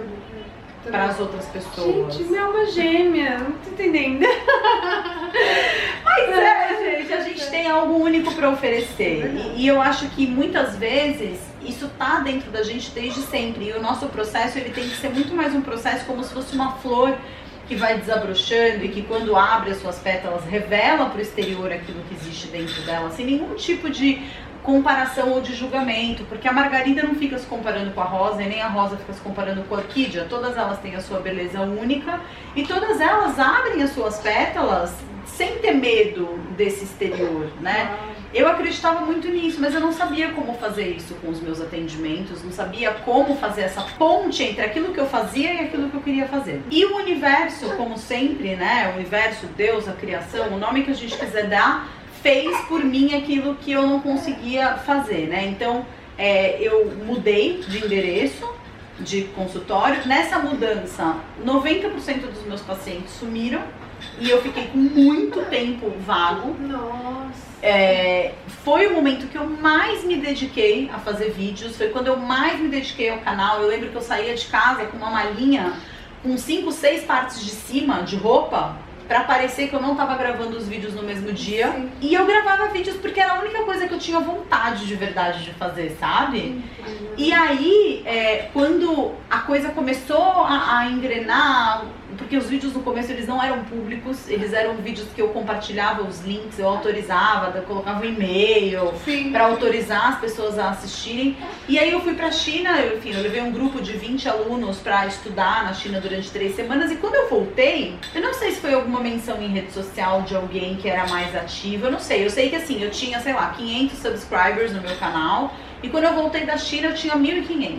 para as outras pessoas. Gente, minha alma gêmea, não tô entendendo. Mas é, gente, a gente tem algo único para oferecer. E, e, eu acho que muitas vezes isso tá dentro da gente desde sempre. E o nosso processo ele tem que ser muito mais um processo como se fosse uma flor que vai desabrochando e que quando abre as suas pétalas revela para o exterior aquilo que existe dentro dela, sem nenhum tipo de comparação ou de julgamento, porque a margarida não fica se comparando com a rosa e nem a rosa fica se comparando com a orquídea. Todas elas têm a sua beleza única e todas elas abrem as suas pétalas sem ter medo desse exterior, né? Eu acreditava muito nisso, mas eu não sabia como fazer isso com os meus atendimentos, não sabia como fazer essa ponte entre aquilo que eu fazia e aquilo que eu queria fazer. E o universo, como sempre, né? O universo, Deus, a criação, o nome que a gente quiser dar, fez por mim aquilo que eu não conseguia fazer, né? Então é, eu mudei de endereço de consultório. Nessa mudança, 90% dos meus pacientes sumiram e eu fiquei com muito tempo vago. Nossa. É, foi o momento que eu mais me dediquei a fazer vídeos, foi quando eu mais me dediquei ao canal. Eu lembro que eu saía de casa com uma malinha com cinco, seis partes de cima de roupa para parecer que eu não tava gravando os vídeos no mesmo dia. Sim. E eu gravava vídeos porque era a única coisa que eu tinha vontade de verdade de fazer, sabe? E aí, é, quando a coisa começou a, a engrenar, porque os vídeos no começo eles não eram públicos, eles eram vídeos que eu compartilhava os links, eu autorizava, eu colocava um e-mail para autorizar as pessoas a assistirem. E aí eu fui para a China, eu, enfim, eu levei um grupo de 20 alunos para estudar na China durante três semanas e quando eu voltei, eu não sei se foi alguma menção em rede social de alguém que era mais ativo, eu não sei. Eu sei que assim, eu tinha, sei lá, 500 subscribers no meu canal. E quando eu voltei da China, eu tinha 1.500.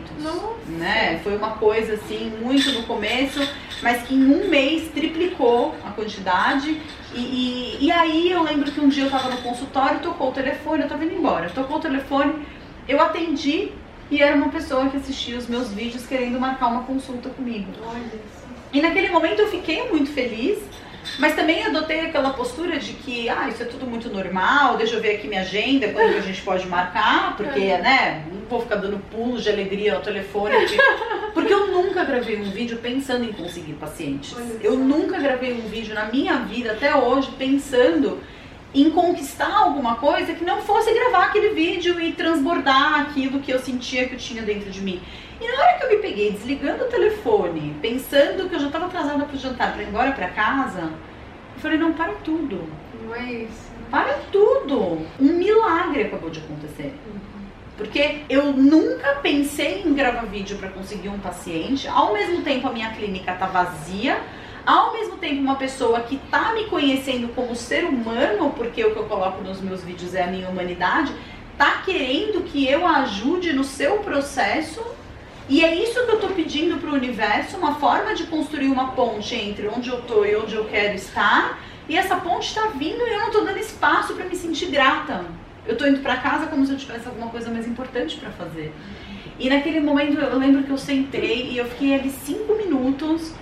Né? Foi uma coisa assim, muito no começo, mas que em um mês triplicou a quantidade. E, e, e aí eu lembro que um dia eu estava no consultório, tocou o telefone, eu estava indo embora. Tocou o telefone, eu atendi e era uma pessoa que assistia os meus vídeos querendo marcar uma consulta comigo. E naquele momento eu fiquei muito feliz mas também adotei aquela postura de que, ah, isso é tudo muito normal, deixa eu ver aqui minha agenda, quando a gente pode marcar, porque, é. né, não vou ficar dando pulos de alegria ao telefone. Porque eu nunca gravei um vídeo pensando em conseguir pacientes. Eu nunca gravei um vídeo na minha vida até hoje pensando em conquistar alguma coisa que não fosse gravar aquele vídeo e transbordar aquilo que eu sentia que eu tinha dentro de mim. E na hora que eu me peguei desligando o telefone, pensando que eu já estava atrasada para o jantar para ir embora para casa, eu falei: não, para tudo. Não é isso. Para tudo. Um milagre acabou de acontecer. Porque eu nunca pensei em gravar vídeo para conseguir um paciente. Ao mesmo tempo, a minha clínica tá vazia. Ao mesmo tempo, uma pessoa que tá me conhecendo como ser humano, porque o que eu coloco nos meus vídeos é a minha humanidade, tá querendo que eu ajude no seu processo e é isso que eu tô pedindo para o universo uma forma de construir uma ponte entre onde eu tô e onde eu quero estar, e essa ponte está vindo e eu não estou dando espaço para me sentir grata. Eu estou indo para casa como se eu tivesse alguma coisa mais importante para fazer. E naquele momento eu lembro que eu sentei e eu fiquei ali cinco minutos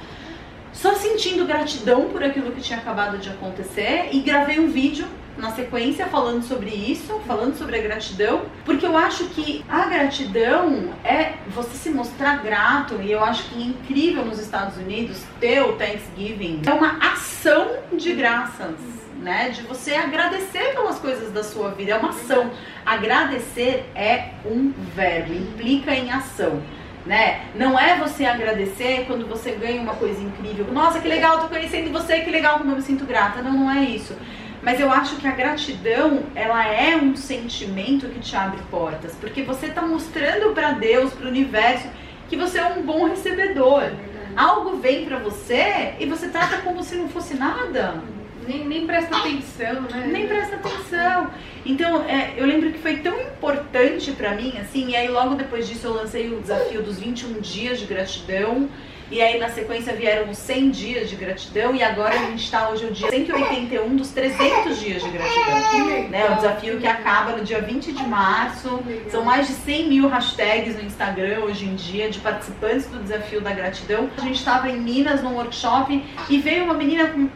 só sentindo gratidão por aquilo que tinha acabado de acontecer e gravei um vídeo na sequência falando sobre isso, falando sobre a gratidão, porque eu acho que a gratidão é você se mostrar grato e eu acho que é incrível nos Estados Unidos ter o Thanksgiving. É uma ação de graças. Né, de você agradecer pelas coisas da sua vida, é uma ação. Agradecer é um verbo, implica em ação né? Não é você agradecer quando você ganha uma coisa incrível. Nossa, que legal, tô conhecendo você, que legal, como eu me sinto grata. Não, não é isso. Mas eu acho que a gratidão, ela é um sentimento que te abre portas, porque você está mostrando para Deus, para o universo, que você é um bom recebedor. Algo vem para você e você trata como se não fosse nada. Nem, nem presta atenção, né? Nem presta atenção. Então, é, eu lembro que foi tão importante para mim, assim, e aí logo depois disso eu lancei o desafio dos 21 dias de gratidão. E aí na sequência vieram os 100 dias de gratidão e agora a gente está hoje o dia 181 dos 300 dias de gratidão. Né? O desafio que acaba no dia 20 de março. São mais de 100 mil hashtags no Instagram hoje em dia de participantes do desafio da gratidão. A gente estava em Minas num workshop e veio uma menina com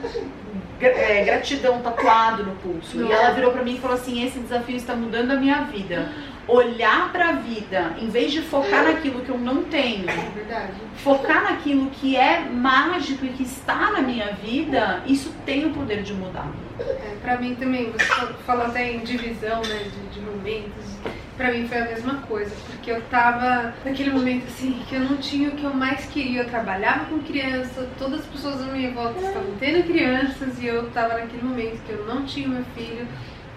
é, gratidão tatuado no pulso. E ela virou para mim e falou assim: esse desafio está mudando a minha vida. Olhar para a vida, em vez de focar naquilo que eu não tenho, é focar naquilo que é mágico e que está na minha vida, isso tem o poder de mudar. É, para mim também, você falou até em divisão né, de, de momentos pra mim foi a mesma coisa, porque eu tava naquele momento assim, que eu não tinha o que eu mais queria. Eu trabalhava com criança, todas as pessoas à minha volta estavam tendo crianças e eu tava naquele momento que eu não tinha meu filho.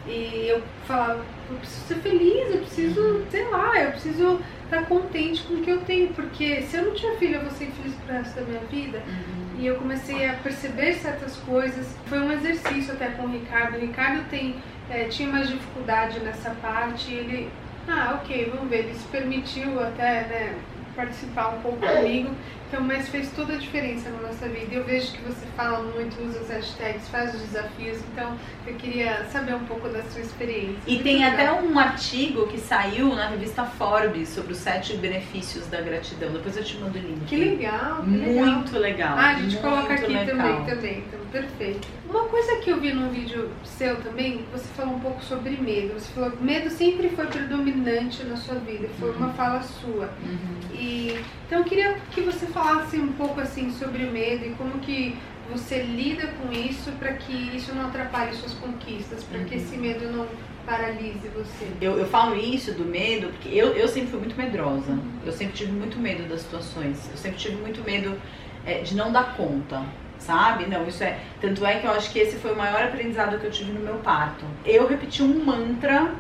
E eu falava, eu preciso ser feliz, eu preciso, sei lá, eu preciso estar contente com o que eu tenho, porque se eu não tinha filho, eu vou ser infeliz pro resto da minha vida. Uhum. E eu comecei a perceber certas coisas. Foi um exercício até com o Ricardo. O Ricardo tem, é, tinha mais dificuldade nessa parte, ele ah, ok, vamos ver. Ele se permitiu até né, participar um pouco comigo. Então, mas fez toda a diferença na nossa vida. Eu vejo que você fala muito, usa as hashtags, faz os desafios. Então, eu queria saber um pouco da sua experiência. E muito tem legal. até um artigo que saiu na revista Forbes sobre os sete benefícios da gratidão. Depois eu te mando o link. Que legal. Que muito legal. Ah, a gente coloca aqui legal. também, também. Então, perfeito. Uma coisa que eu vi num vídeo seu também, você falou um pouco sobre medo. Você falou que medo sempre foi predominante na sua vida. Foi uhum. uma fala sua. Uhum. E então eu queria que você falasse um pouco assim sobre medo e como que você lida com isso para que isso não atrapalhe suas conquistas, para uhum. que esse medo não paralise você. Eu, eu falo isso do medo porque eu, eu sempre fui muito medrosa. Uhum. Eu sempre tive muito medo das situações. Eu sempre tive muito medo é, de não dar conta sabe? Não, isso é. Tanto é que eu acho que esse foi o maior aprendizado que eu tive no meu parto. Eu repeti um mantra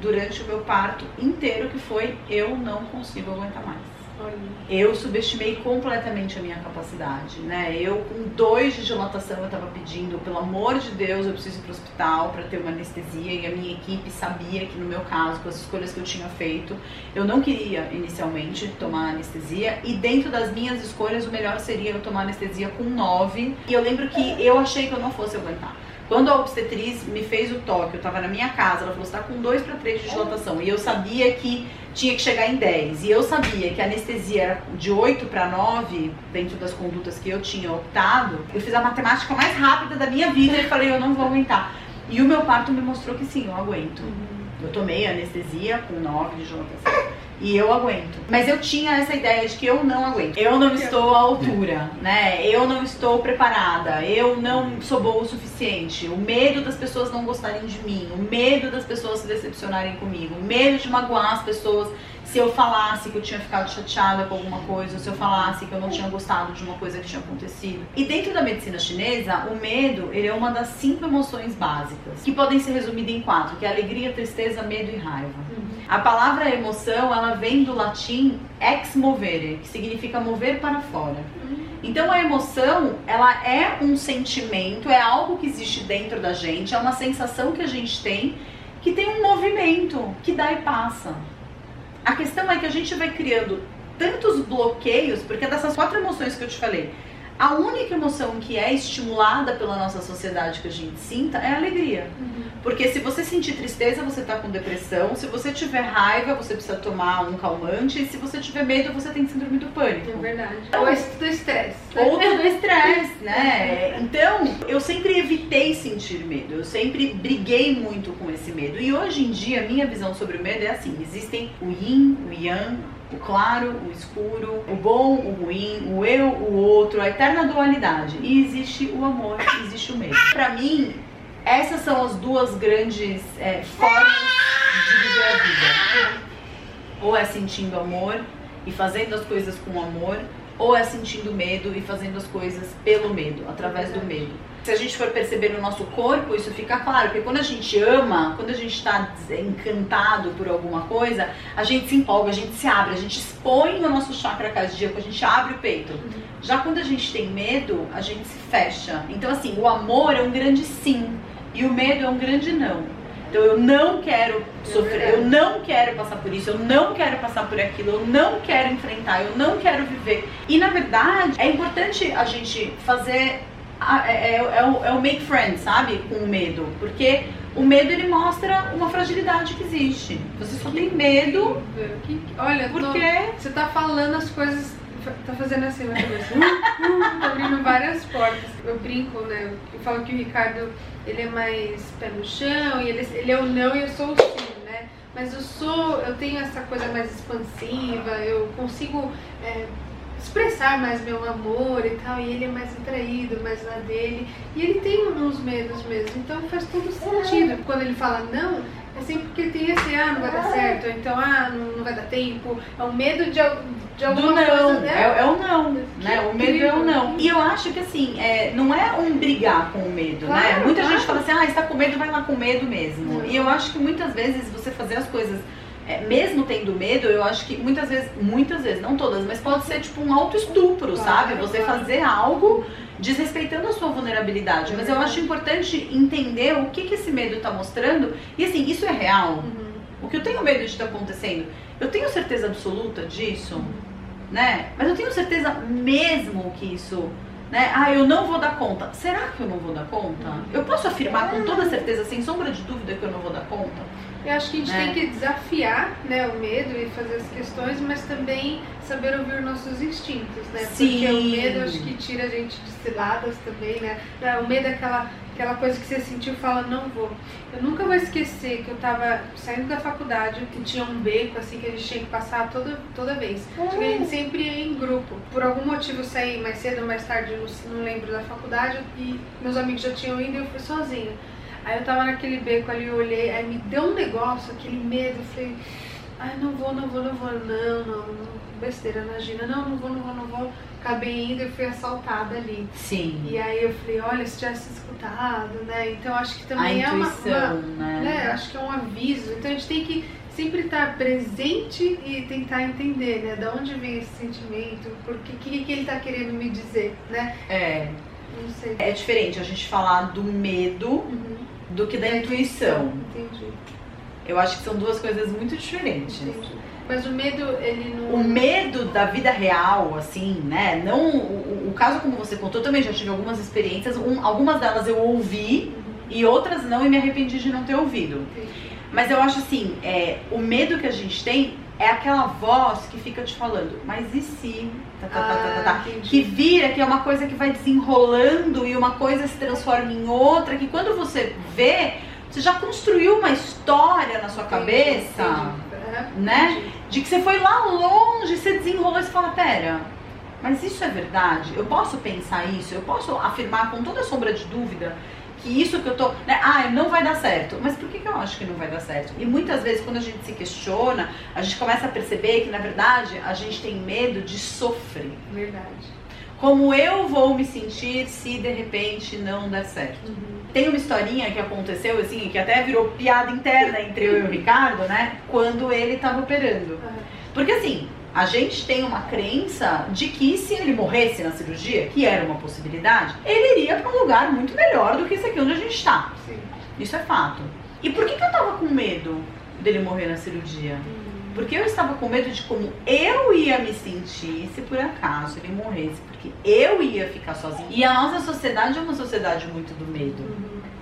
durante o meu parto inteiro que foi: eu não consigo aguentar mais. Eu subestimei completamente a minha capacidade, né? Eu com dois de dilatação eu estava pedindo, pelo amor de Deus, eu preciso ir para o hospital para ter uma anestesia e a minha equipe sabia que no meu caso, com as escolhas que eu tinha feito, eu não queria inicialmente tomar anestesia e dentro das minhas escolhas o melhor seria eu tomar anestesia com nove e eu lembro que eu achei que eu não fosse aguentar. Quando a obstetriz me fez o toque, eu estava na minha casa, ela falou: você tá com 2 para 3 de dilatação. E eu sabia que tinha que chegar em 10. E eu sabia que a anestesia era de 8 para 9, dentro das condutas que eu tinha optado. Eu fiz a matemática mais rápida da minha vida e falei: eu não vou aguentar. E o meu parto me mostrou que sim, eu aguento. Uhum. Eu tomei anestesia com 9 de dilatação e eu aguento. Mas eu tinha essa ideia de que eu não aguento. Eu não estou à altura, né? Eu não estou preparada. Eu não sou boa o suficiente. O medo das pessoas não gostarem de mim, o medo das pessoas se decepcionarem comigo, o medo de magoar as pessoas se eu falasse que eu tinha ficado chateada com alguma coisa, ou se eu falasse que eu não tinha gostado de uma coisa que tinha acontecido. E dentro da medicina chinesa, o medo ele é uma das cinco emoções básicas, que podem ser resumidas em quatro, que é alegria, tristeza, medo e raiva. A palavra emoção, ela vem do latim ex movere, que significa mover para fora. Então a emoção, ela é um sentimento, é algo que existe dentro da gente, é uma sensação que a gente tem que tem um movimento que dá e passa. A questão é que a gente vai criando tantos bloqueios, porque dessas quatro emoções que eu te falei, a única emoção que é estimulada pela nossa sociedade que a gente sinta é a alegria. Uhum. Porque se você sentir tristeza, você tá com depressão. Se você tiver raiva, você precisa tomar um calmante. E se você tiver medo, você tem síndrome do pânico. É verdade. Ou é do estresse. Ou do estresse, né? Então, eu sempre evitei sentir medo. Eu sempre briguei muito com esse medo. E hoje em dia, a minha visão sobre o medo é assim: existem o yin, o yang, o claro, o escuro, o bom, o ruim, o eu, o outro, a eterna dualidade. E existe o amor, existe o medo. Para mim, essas são as duas grandes é, formas de viver a vida. Ou é sentindo amor e fazendo as coisas com amor, ou é sentindo medo e fazendo as coisas pelo medo, através do medo. Se a gente for perceber no nosso corpo, isso fica claro, porque quando a gente ama, quando a gente está encantado por alguma coisa, a gente se empolga, a gente se abre, a gente expõe o nosso chakra cardíaco, a gente abre o peito. Uhum. Já quando a gente tem medo, a gente se fecha. Então, assim, o amor é um grande sim e o medo é um grande não. Então eu não quero é sofrer, eu não quero passar por isso, eu não quero passar por aquilo, eu não quero enfrentar, eu não quero viver. E na verdade é importante a gente fazer é, é, é, o, é o make friends, sabe? Com o medo. Porque o medo ele mostra uma fragilidade que existe. Você só tem medo. Que, olha, porque tô, você tá falando as coisas. Tá fazendo assim na cabeça. Uh, uh, tá abrindo várias portas. Eu brinco, né? Eu falo que o Ricardo ele é mais pé no chão e ele, ele é o não e eu sou o sim, né? Mas eu sou, eu tenho essa coisa mais expansiva, eu consigo é, expressar mais meu amor e tal, e ele é mais atraído, mais na dele, e ele tem uns medos mesmo, então faz todo sentido. Quando ele fala não, é sempre porque tem esse, ah, não vai dar certo, então, ah, não, não vai dar tempo, é o medo de, de alguma Do não, coisa, né? É, é o não, né? O medo é o não. E eu acho que assim, é, não é um brigar com o medo, né? claro, né? Muita claro. gente fala assim, ah, está com medo, vai lá com medo mesmo. Não. E eu acho que muitas vezes você fazer as coisas é, mesmo tendo medo, eu acho que muitas vezes, muitas vezes, não todas, mas pode ser tipo um autoestupro, claro, sabe? Você claro. fazer algo desrespeitando a sua vulnerabilidade. Mas eu acho importante entender o que, que esse medo está mostrando. E assim, isso é real? Uhum. O que eu tenho medo de estar tá acontecendo? Eu tenho certeza absoluta disso, uhum. né? Mas eu tenho certeza mesmo que isso né? Ah, eu não vou dar conta. Será que eu não vou dar conta? Eu posso afirmar com toda certeza, sem sombra de dúvida, que eu não vou dar conta? Eu acho que a gente né? tem que desafiar né, o medo e fazer as questões, mas também saber ouvir nossos instintos, né? Sim. Porque o medo acho que tira a gente de ciladas também, né? O medo é aquela, aquela coisa que você sentiu e fala, não vou. Eu nunca vou esquecer que eu tava saindo da faculdade, que tinha um beco assim que a gente tinha que passar toda, toda vez. Uhum. A gente sempre ia em grupo. Por algum motivo eu saí mais cedo ou mais tarde, não, não lembro da faculdade, e meus amigos já tinham ido e eu fui sozinha. Aí eu tava naquele beco ali, eu olhei, aí me deu um negócio, aquele medo, eu falei, ai não vou, não vou, não vou, não, não, não besteira na Gina, não, não vou, não vou, não vou. Acabei indo e fui assaltada ali. Sim. E aí eu falei, olha, se tivesse escutado, né? Então acho que também a é uma, uma né? né? Acho que é um aviso. Então a gente tem que sempre estar presente e tentar entender, né? Da onde vem esse sentimento, por que, que, que ele está querendo me dizer, né? É. Não sei. É diferente a gente falar do medo. Uhum do que da intuição. Entendi. Eu acho que são duas coisas muito diferentes. Entendi. Mas o medo, ele não. O medo da vida real, assim, né? Não. O, o caso como você contou, eu também já tive algumas experiências. Um, algumas delas eu ouvi uhum. e outras não, e me arrependi de não ter ouvido. Entendi. Mas eu acho assim, é, o medo que a gente tem é aquela voz que fica te falando, mas e se? Tá, tá, tá, tá, tá, tá. Ah, que vira, que é uma coisa que vai desenrolando e uma coisa se transforma em outra, que quando você vê, você já construiu uma história na sua cabeça, entendi, né? De que você foi lá longe, você desenrolou e você fala, pera, mas isso é verdade? Eu posso pensar isso? Eu posso afirmar com toda sombra de dúvida que isso que eu tô. Né, ah, não vai dar certo. Mas por que, que eu acho que não vai dar certo? E muitas vezes, quando a gente se questiona, a gente começa a perceber que, na verdade, a gente tem medo de sofrer. Verdade. Como eu vou me sentir se de repente não der certo? Uhum. Tem uma historinha que aconteceu, assim, que até virou piada interna entre eu e o Ricardo, né? Quando ele tava operando. Uhum. Porque assim, a gente tem uma crença de que se ele morresse na cirurgia, que era uma possibilidade, ele iria para um lugar muito melhor do que esse aqui onde a gente está. Isso é fato. E por que, que eu tava com medo dele morrer na cirurgia? Hum. Porque eu estava com medo de como eu ia me sentir se por acaso ele morresse. Porque eu ia ficar sozinha. E a nossa sociedade é uma sociedade muito do medo.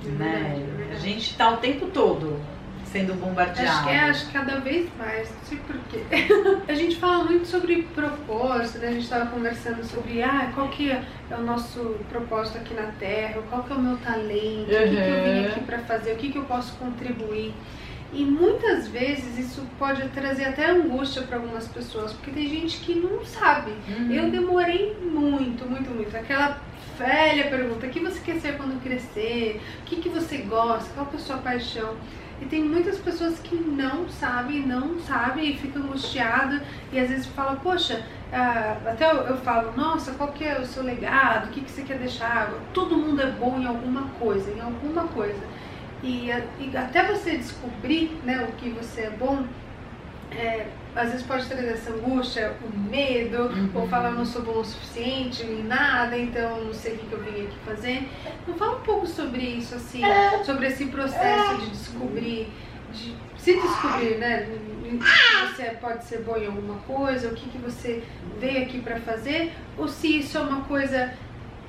Uhum. Né? A gente tá o tempo todo sendo bombardeado. Acho que é, acho que cada vez mais, não sei porquê. a gente fala muito sobre propósito, né? A gente estava conversando sobre ah, qual que é o nosso propósito aqui na Terra, qual que é o meu talento, uhum. o que, que eu vim aqui para fazer, o que, que eu posso contribuir. E muitas vezes isso pode trazer até angústia para algumas pessoas, porque tem gente que não sabe. Uhum. Eu demorei muito, muito, muito. Aquela velha pergunta: o que você quer ser quando crescer? O que, que você gosta? Qual é a sua paixão? E tem muitas pessoas que não sabem, não sabem e ficam angustiadas e às vezes falam, poxa, uh, até eu, eu, falo, nossa, qual que é o seu legado? O que, que você quer deixar? Todo mundo é bom em alguma coisa, em alguma coisa. E, e até você descobrir né, o que você é bom, é, às vezes pode trazer essa angústia, o medo, uhum. ou falar não sou bom o suficiente em nada, então não sei o que eu vim aqui fazer. Não fala um pouco sobre isso, assim, é. sobre esse processo de descobrir, de se descobrir, né? Você pode ser bom em alguma coisa, o que, que você veio aqui para fazer, ou se isso é uma coisa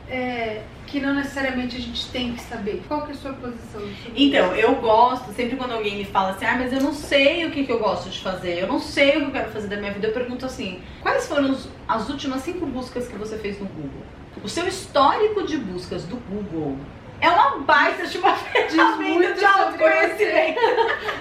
é, que não necessariamente a gente tem que saber? Qual que é a sua posição? Então, eu gosto, sempre quando alguém me fala assim, ah, mas eu não sei o que, que eu gosto de fazer, eu não sei o que eu quero fazer da minha vida, eu pergunto assim, quais foram os, as últimas cinco buscas que você fez no Google? O seu histórico de buscas do Google é uma baita de uma ferramenta de autoconhecimento.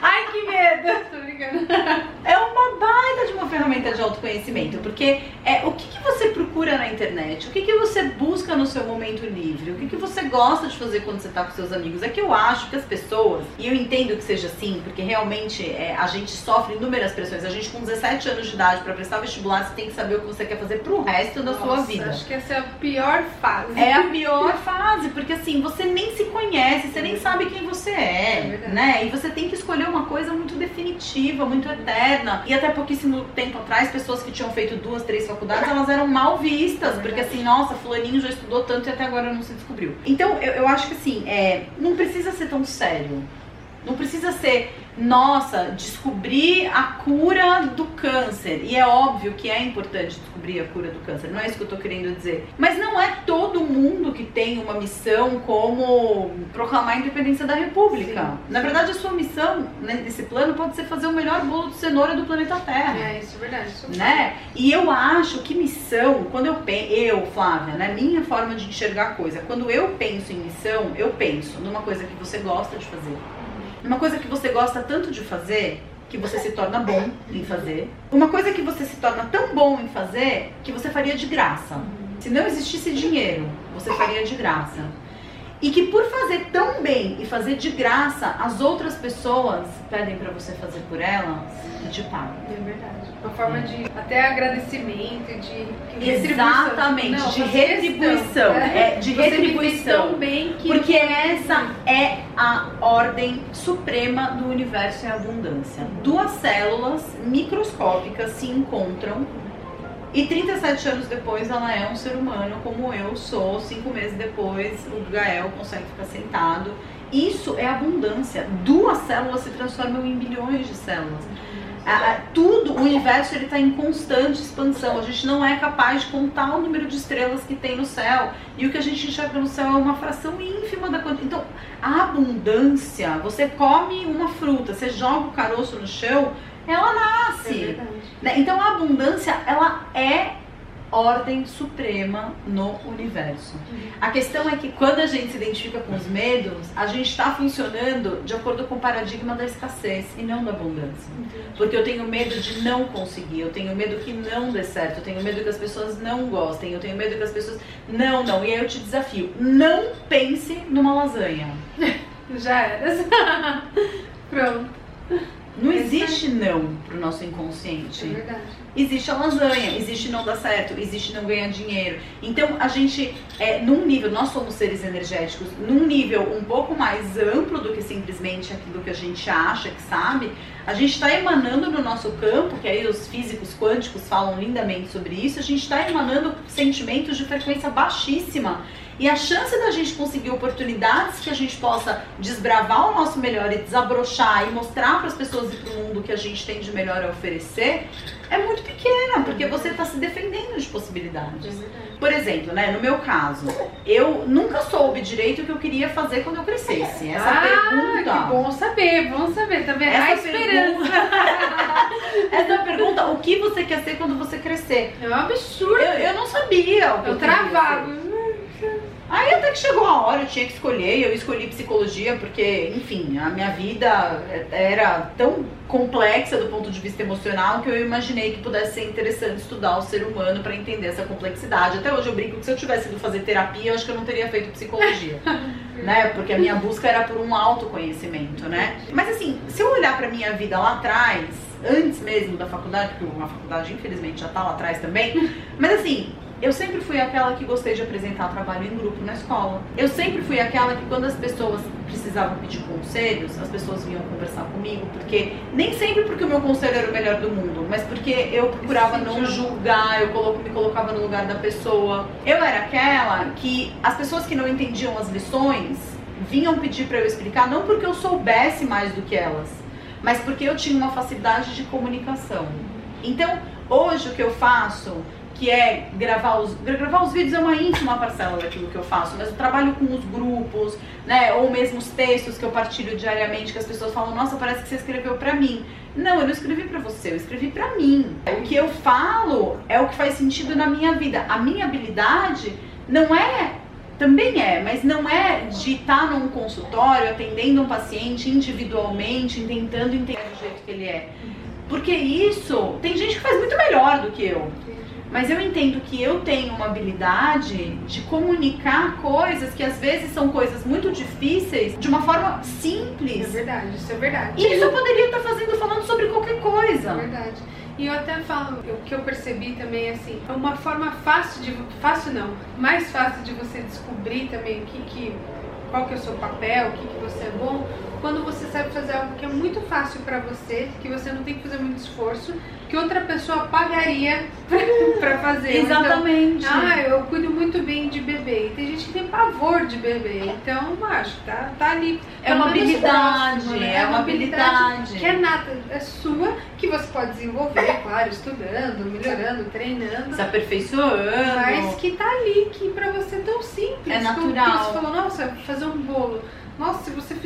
Ai, que medo! Tô brincando. É uma baita de uma ferramenta de autoconhecimento, porque é o que, que você procura na internet, o que, que você busca no seu momento livre, o que, que você gosta de fazer quando você tá com seus amigos. É que eu acho que as pessoas, e eu entendo que seja assim, porque realmente é, a gente sofre inúmeras pressões. A gente com 17 anos de idade, para prestar vestibular, você tem que saber o que você quer fazer pro resto da Nossa, sua vida. Acho que essa é a pior fase. É a pior fase, porque assim, você nem se conhece, você nem sabe quem você é, é né? E você tem que escolher uma coisa muito definitiva, muito eterna. E até pouquíssimo tempo atrás, pessoas que tinham feito duas, três faculdades, elas eram mal vistas, é porque assim, nossa, fulaninho já estudou tanto e até agora não se descobriu. Então, eu, eu acho que assim, é, não precisa ser tão sério. Não precisa ser nossa, descobrir a cura do câncer. E é óbvio que é importante descobrir a cura do câncer, não é isso que eu tô querendo dizer. Mas não é todo mundo que tem uma missão como proclamar a independência da República. Sim. Na verdade, a sua missão né, nesse plano pode ser fazer o melhor bolo de cenoura do planeta Terra. É, isso é verdade. Isso é né? E eu acho que missão, quando eu penso, eu, Flávia, né, minha forma de enxergar a coisa, quando eu penso em missão, eu penso numa coisa que você gosta de fazer uma coisa que você gosta tanto de fazer que você se torna bom em fazer. Uma coisa que você se torna tão bom em fazer que você faria de graça. Se não existisse dinheiro, você faria de graça. E que por fazer tão bem e fazer de graça, as outras pessoas pedem para você fazer por elas e te pagam. É verdade. Uma forma de até agradecimento, de Exatamente, não, de retribuição. É, de você retribuição. Bem que porque essa é a ordem suprema do universo em abundância. Duas células microscópicas se encontram e 37 anos depois ela é um ser humano como eu sou. Cinco meses depois o Gael consegue ficar sentado. Isso é abundância. Duas células se transformam em bilhões de células. A, a, tudo, o universo ele está em constante expansão. A gente não é capaz de contar o número de estrelas que tem no céu. E o que a gente enxerga no céu é uma fração ínfima da quantidade. Então, a abundância, você come uma fruta, você joga o caroço no chão, ela nasce. É então a abundância, ela é ordem suprema no universo. Uhum. A questão é que quando a gente se identifica com os medos, a gente está funcionando de acordo com o paradigma da escassez e não da abundância. Porque eu tenho medo de não conseguir, eu tenho medo que não dê certo, eu tenho medo que as pessoas não gostem, eu tenho medo que as pessoas. Não, não. E aí eu te desafio: não pense numa lasanha. Já era. Pronto. Não existe não pro nosso inconsciente. É verdade. Existe a lasanha, existe não dar certo, existe não ganhar dinheiro. Então a gente, é, num nível, nós somos seres energéticos, num nível um pouco mais amplo do que simplesmente aquilo que a gente acha que sabe, a gente está emanando no nosso campo, que aí os físicos quânticos falam lindamente sobre isso, a gente está emanando sentimentos de frequência baixíssima E a chance da gente conseguir oportunidades que a gente possa desbravar o nosso melhor e desabrochar e mostrar para as pessoas e para o mundo que a gente tem de melhor a oferecer é muito pequena, porque você está se defendendo de possibilidades. É Por exemplo, né, no meu caso, eu nunca soube direito o que eu queria fazer quando eu crescesse. Essa ah, pergunta. que bom saber, bom saber, tá vendo? Essa a esperança. Essa pergunta, o que você quer ser quando você crescer? É um absurdo. Eu, eu não sabia Eu eu travava. Aí até que chegou a hora, eu tinha que escolher, eu escolhi psicologia porque, enfim, a minha vida era tão complexa do ponto de vista emocional que eu imaginei que pudesse ser interessante estudar o ser humano para entender essa complexidade. Até hoje eu brinco que se eu tivesse ido fazer terapia, eu acho que eu não teria feito psicologia, né? Porque a minha busca era por um autoconhecimento, né? Mas assim, se eu olhar para minha vida lá atrás, antes mesmo da faculdade, porque uma faculdade infelizmente já tá lá atrás também, mas assim, eu sempre fui aquela que gostei de apresentar trabalho em grupo na escola. Eu sempre fui aquela que quando as pessoas precisavam pedir conselhos, as pessoas vinham conversar comigo, porque nem sempre porque o meu conselho era o melhor do mundo, mas porque eu procurava não julgar, eu colo- me colocava no lugar da pessoa. Eu era aquela que as pessoas que não entendiam as lições vinham pedir para eu explicar, não porque eu soubesse mais do que elas, mas porque eu tinha uma facilidade de comunicação. Então, hoje o que eu faço que é gravar os gravar os vídeos é uma ínfima parcela daquilo que eu faço, mas eu trabalho com os grupos, né, ou mesmo os textos que eu partilho diariamente que as pessoas falam: "Nossa, parece que você escreveu pra mim". Não, eu não escrevi pra você, eu escrevi pra mim. O que eu falo é o que faz sentido na minha vida. A minha habilidade não é também é, mas não é de estar num consultório atendendo um paciente individualmente, tentando entender do jeito que ele é. Porque isso, tem gente que faz muito melhor do que eu. Mas eu entendo que eu tenho uma habilidade de comunicar coisas que às vezes são coisas muito difíceis de uma forma É simples. verdade, isso é verdade. E isso eu poderia estar fazendo falando sobre qualquer É coisa. verdade. E eu até falo, o que eu percebi também, assim, é uma forma fácil de. Fácil não, mais fácil de você descobrir também o que, que qual que é o seu papel, o que, que você é bom, quando você sabe fazer algo que é muito fácil pra você, que você não tem que fazer muito esforço, que outra pessoa pagaria pra, pra fazer. Então, Exatamente. ah, eu cuido muito bem de bebê. E tem gente que tem pavor de bebê. Então, acho que tá, tá ali. É uma habilidade, próximo, né? é uma habilidade. Que é nata, é sua, que você pode desenvolver, claro, estudando, melhorando, treinando. Se aperfeiçoando. Mas que tá ali, que pra você é tão simples. É como natural. que Você falou, nossa, fazer um bolo. Nossa, se você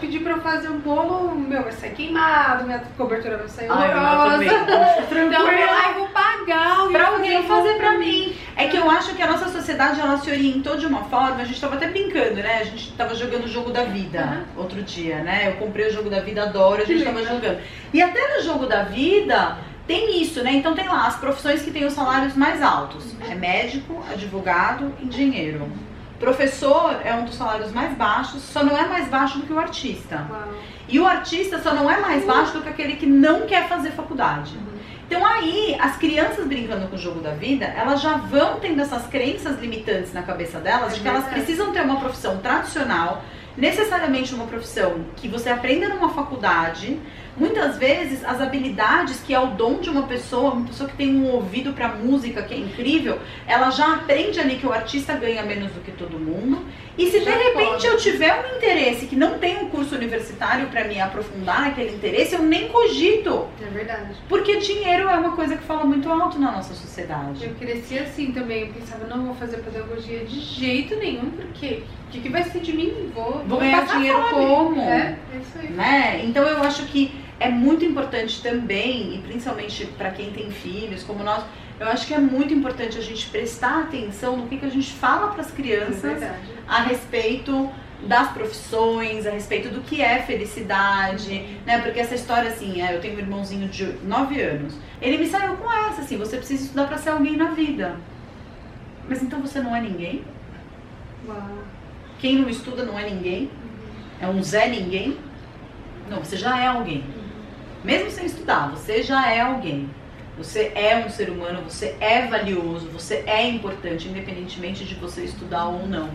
pedir pra eu fazer um bolo, meu, vai sair queimado, minha cobertura vai sair horrorosa. Então eu vou lá vou pagar o Pra alguém fazer pra mim. É que eu acho que a nossa sociedade ela se orientou de uma forma, a gente tava até brincando, né? A gente tava jogando o jogo da vida outro dia, né? Eu comprei o jogo da vida, adoro, a Que gente tava legal. jogando. E até no jogo da vida tem isso, né? Então tem lá as profissões que têm os salários mais altos. É médico, advogado, engenheiro. Professor é um dos salários mais baixos, só não é mais baixo do que o artista. Uau. E o artista só não é mais baixo do que aquele que não quer fazer faculdade. Então aí, as crianças brincando com o jogo da vida, elas já vão tendo essas crenças limitantes na cabeça delas, É de que elas precisam ter uma profissão tradicional, necessariamente uma profissão que você aprenda numa faculdade. Muitas vezes as habilidades que é o dom de uma pessoa, uma pessoa que tem um ouvido para música que é incrível, ela já aprende ali que o artista ganha menos do que todo mundo. E se Já de repente pode. eu tiver um interesse que não tem um curso universitário para me aprofundar naquele interesse, eu nem cogito. É verdade. Porque dinheiro é uma coisa que fala muito alto na nossa sociedade. Eu cresci assim também. Eu pensava, não vou fazer pedagogia de jeito nenhum, porque o que, que vai ser de mim? Vou, Vou ganhar passar dinheiro fome. como? É, é isso aí. Né? Então eu acho que é muito importante também, e principalmente para quem tem filhos como nós, eu acho que é muito importante a gente prestar atenção no que, que a gente fala para as É crianças verdade. a respeito das profissões, a respeito do que é felicidade, né? Porque essa história, assim, é, eu tenho um irmãozinho de 9 anos. Ele me saiu com essa, assim, você precisa estudar para ser alguém na vida. Mas então você não é ninguém? Uau. Quem não estuda não é ninguém? É um Zé ninguém? Não, você já é alguém. Mesmo sem estudar, você já é alguém. Você é um ser humano, você é valioso, você é importante, independentemente de você estudar ou não.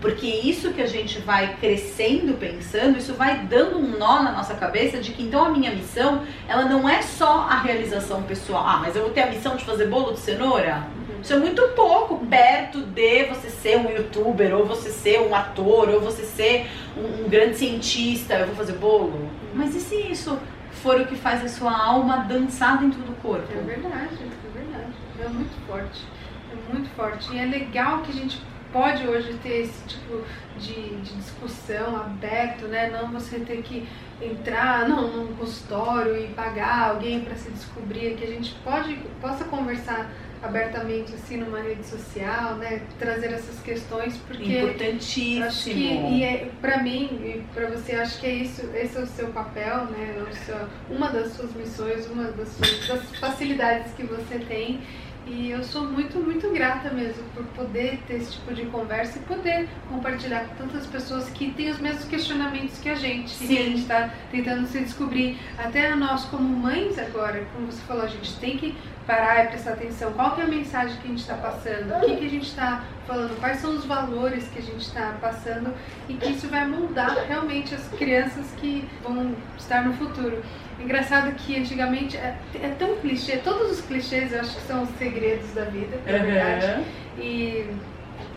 Porque isso que a gente vai crescendo pensando, isso vai dando um nó na nossa cabeça de que então a minha missão, ela não é só a realização pessoal. Ah, mas eu vou ter a missão de fazer bolo de cenoura? Uhum. Isso é muito pouco perto de você ser um youtuber, ou você ser um ator, ou você ser um, um grande cientista. Eu vou fazer bolo. Mas e se isso for o que faz a sua alma dançar dentro do corpo? É verdade, é verdade. É muito forte. É muito forte. E é legal que a gente pode hoje ter esse tipo de, de discussão aberto, né? Não você ter que entrar num, num consultório e pagar alguém para se descobrir, que a gente pode possa conversar abertamente assim numa rede social, né, trazer essas questões porque importantíssimo. Acho que e é, para mim e para você acho que é isso, esse é o seu papel, né, é uma das suas missões, uma das, suas, das facilidades que você tem e eu sou muito, muito grata mesmo por poder ter esse tipo de conversa e poder compartilhar com tantas pessoas que têm os mesmos questionamentos que a gente. Sim. Que a gente está tentando se descobrir. Até nós, como mães agora, como você falou, a gente tem que parar e prestar atenção. Qual que é a mensagem que a gente está passando? O que, que a gente está falando? Quais são os valores que a gente está passando? E que isso vai moldar realmente as crianças que vão estar no futuro. Engraçado que antigamente é, é, tão clichê, todos os clichês eu acho que são os segredos da vida, na uhum. verdade. E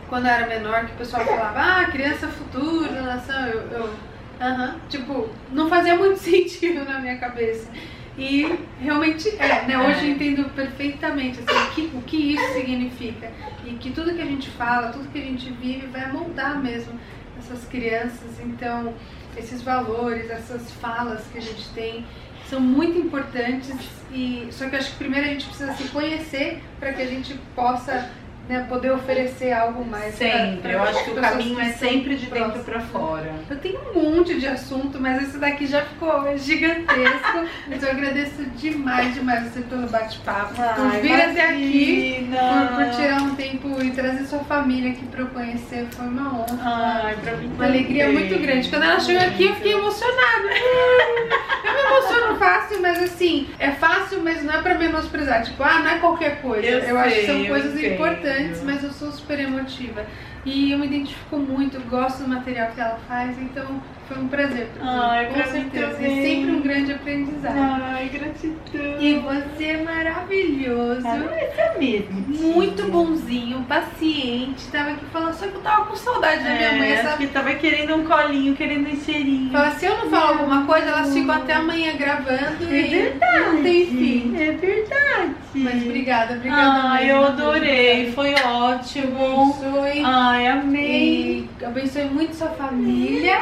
quando eu era menor, que o pessoal falava, ah, criança futuro da nação, eu, eu uh tipo, não fazia muito sentido na minha cabeça. E realmente é, né? Hoje eu entendo perfeitamente assim, o, que, o que isso significa. E que tudo que a gente fala, tudo que a gente vive vai moldar mesmo essas crianças. Então, esses valores, essas falas que a gente tem são muito importantes e só que eu acho que primeiro a gente precisa se conhecer para que a gente possa né, poder oferecer algo mais. Sempre, pra, pra eu acho que o caminho é sempre de dentro para fora. Eu tenho um monte de assunto, mas esse daqui já ficou gigantesco. mas eu agradeço demais, demais você pelo bate-papo, por vir até aqui, por, por, tirar um tempo e trazer sua família aqui para eu conhecer. Foi uma honra. Ai, pra mim uma alegria muito grande. Quando ela chegou aqui, eu fiquei emocionada. eu me emociono fácil, mas assim, é fácil, mas não é para menosprezar. Tipo, ah, não é qualquer coisa. Eu, eu sei, acho que são coisas sei. importantes antes, mas eu sou super emotiva. E eu me identifico muito, gosto do material que ela faz, então foi um prazer pra mim. Ai, com certeza. E sempre um grande aprendizado. Ai, gratidão. E você é maravilhoso. Ah, é mesmo. Muito bonzinho, paciente. Tava aqui falando, só que eu tava com saudade da minha é, mãe. Essa... que tava querendo um colinho, querendo um cheirinho. Fala, se eu não falar alguma coisa, elas ficam até amanhã gravando. É verdade. Não tem fim. É verdade. Mas obrigada, obrigada. Ai, eu adorei. Foi ótimo. Abençoe. Ai, amei. E abençoe muito sua família.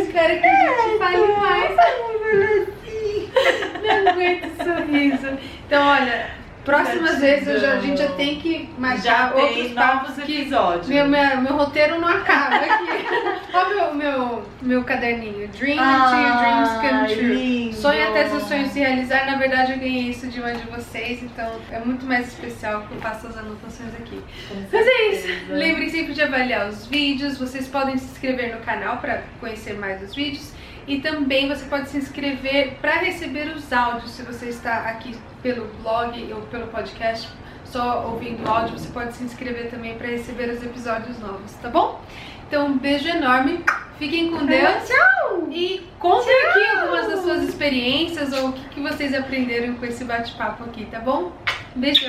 Espero que a gente fale mais. Não aguento esse sorriso. Então, olha, próximas vezes eu já, a gente já tem que marcar já outros novos episódios. Meu, meu, meu roteiro não acaba aqui. Olha o meu, meu, meu caderninho. Dream ah, until dreams come true. Lindo. Sonhe até seus sonhos se realizar. Na verdade, eu ganhei isso de uma de vocês, então é muito mais especial que eu faço as anotações aqui. Mas é isso. Lembre sempre de avaliar os vídeos. Vocês podem se inscrever no canal para conhecer mais os vídeos. E também você pode se inscrever para receber os áudios. Se você está aqui pelo blog ou pelo podcast, só ouvindo áudio, você pode se inscrever também para receber os episódios novos, tá bom? Então, um beijo enorme. Fiquem com Deus. Tchau! E contem Tchau. aqui algumas das suas experiências ou o que, que vocês aprenderam com esse bate-papo aqui, tá bom? Beijo.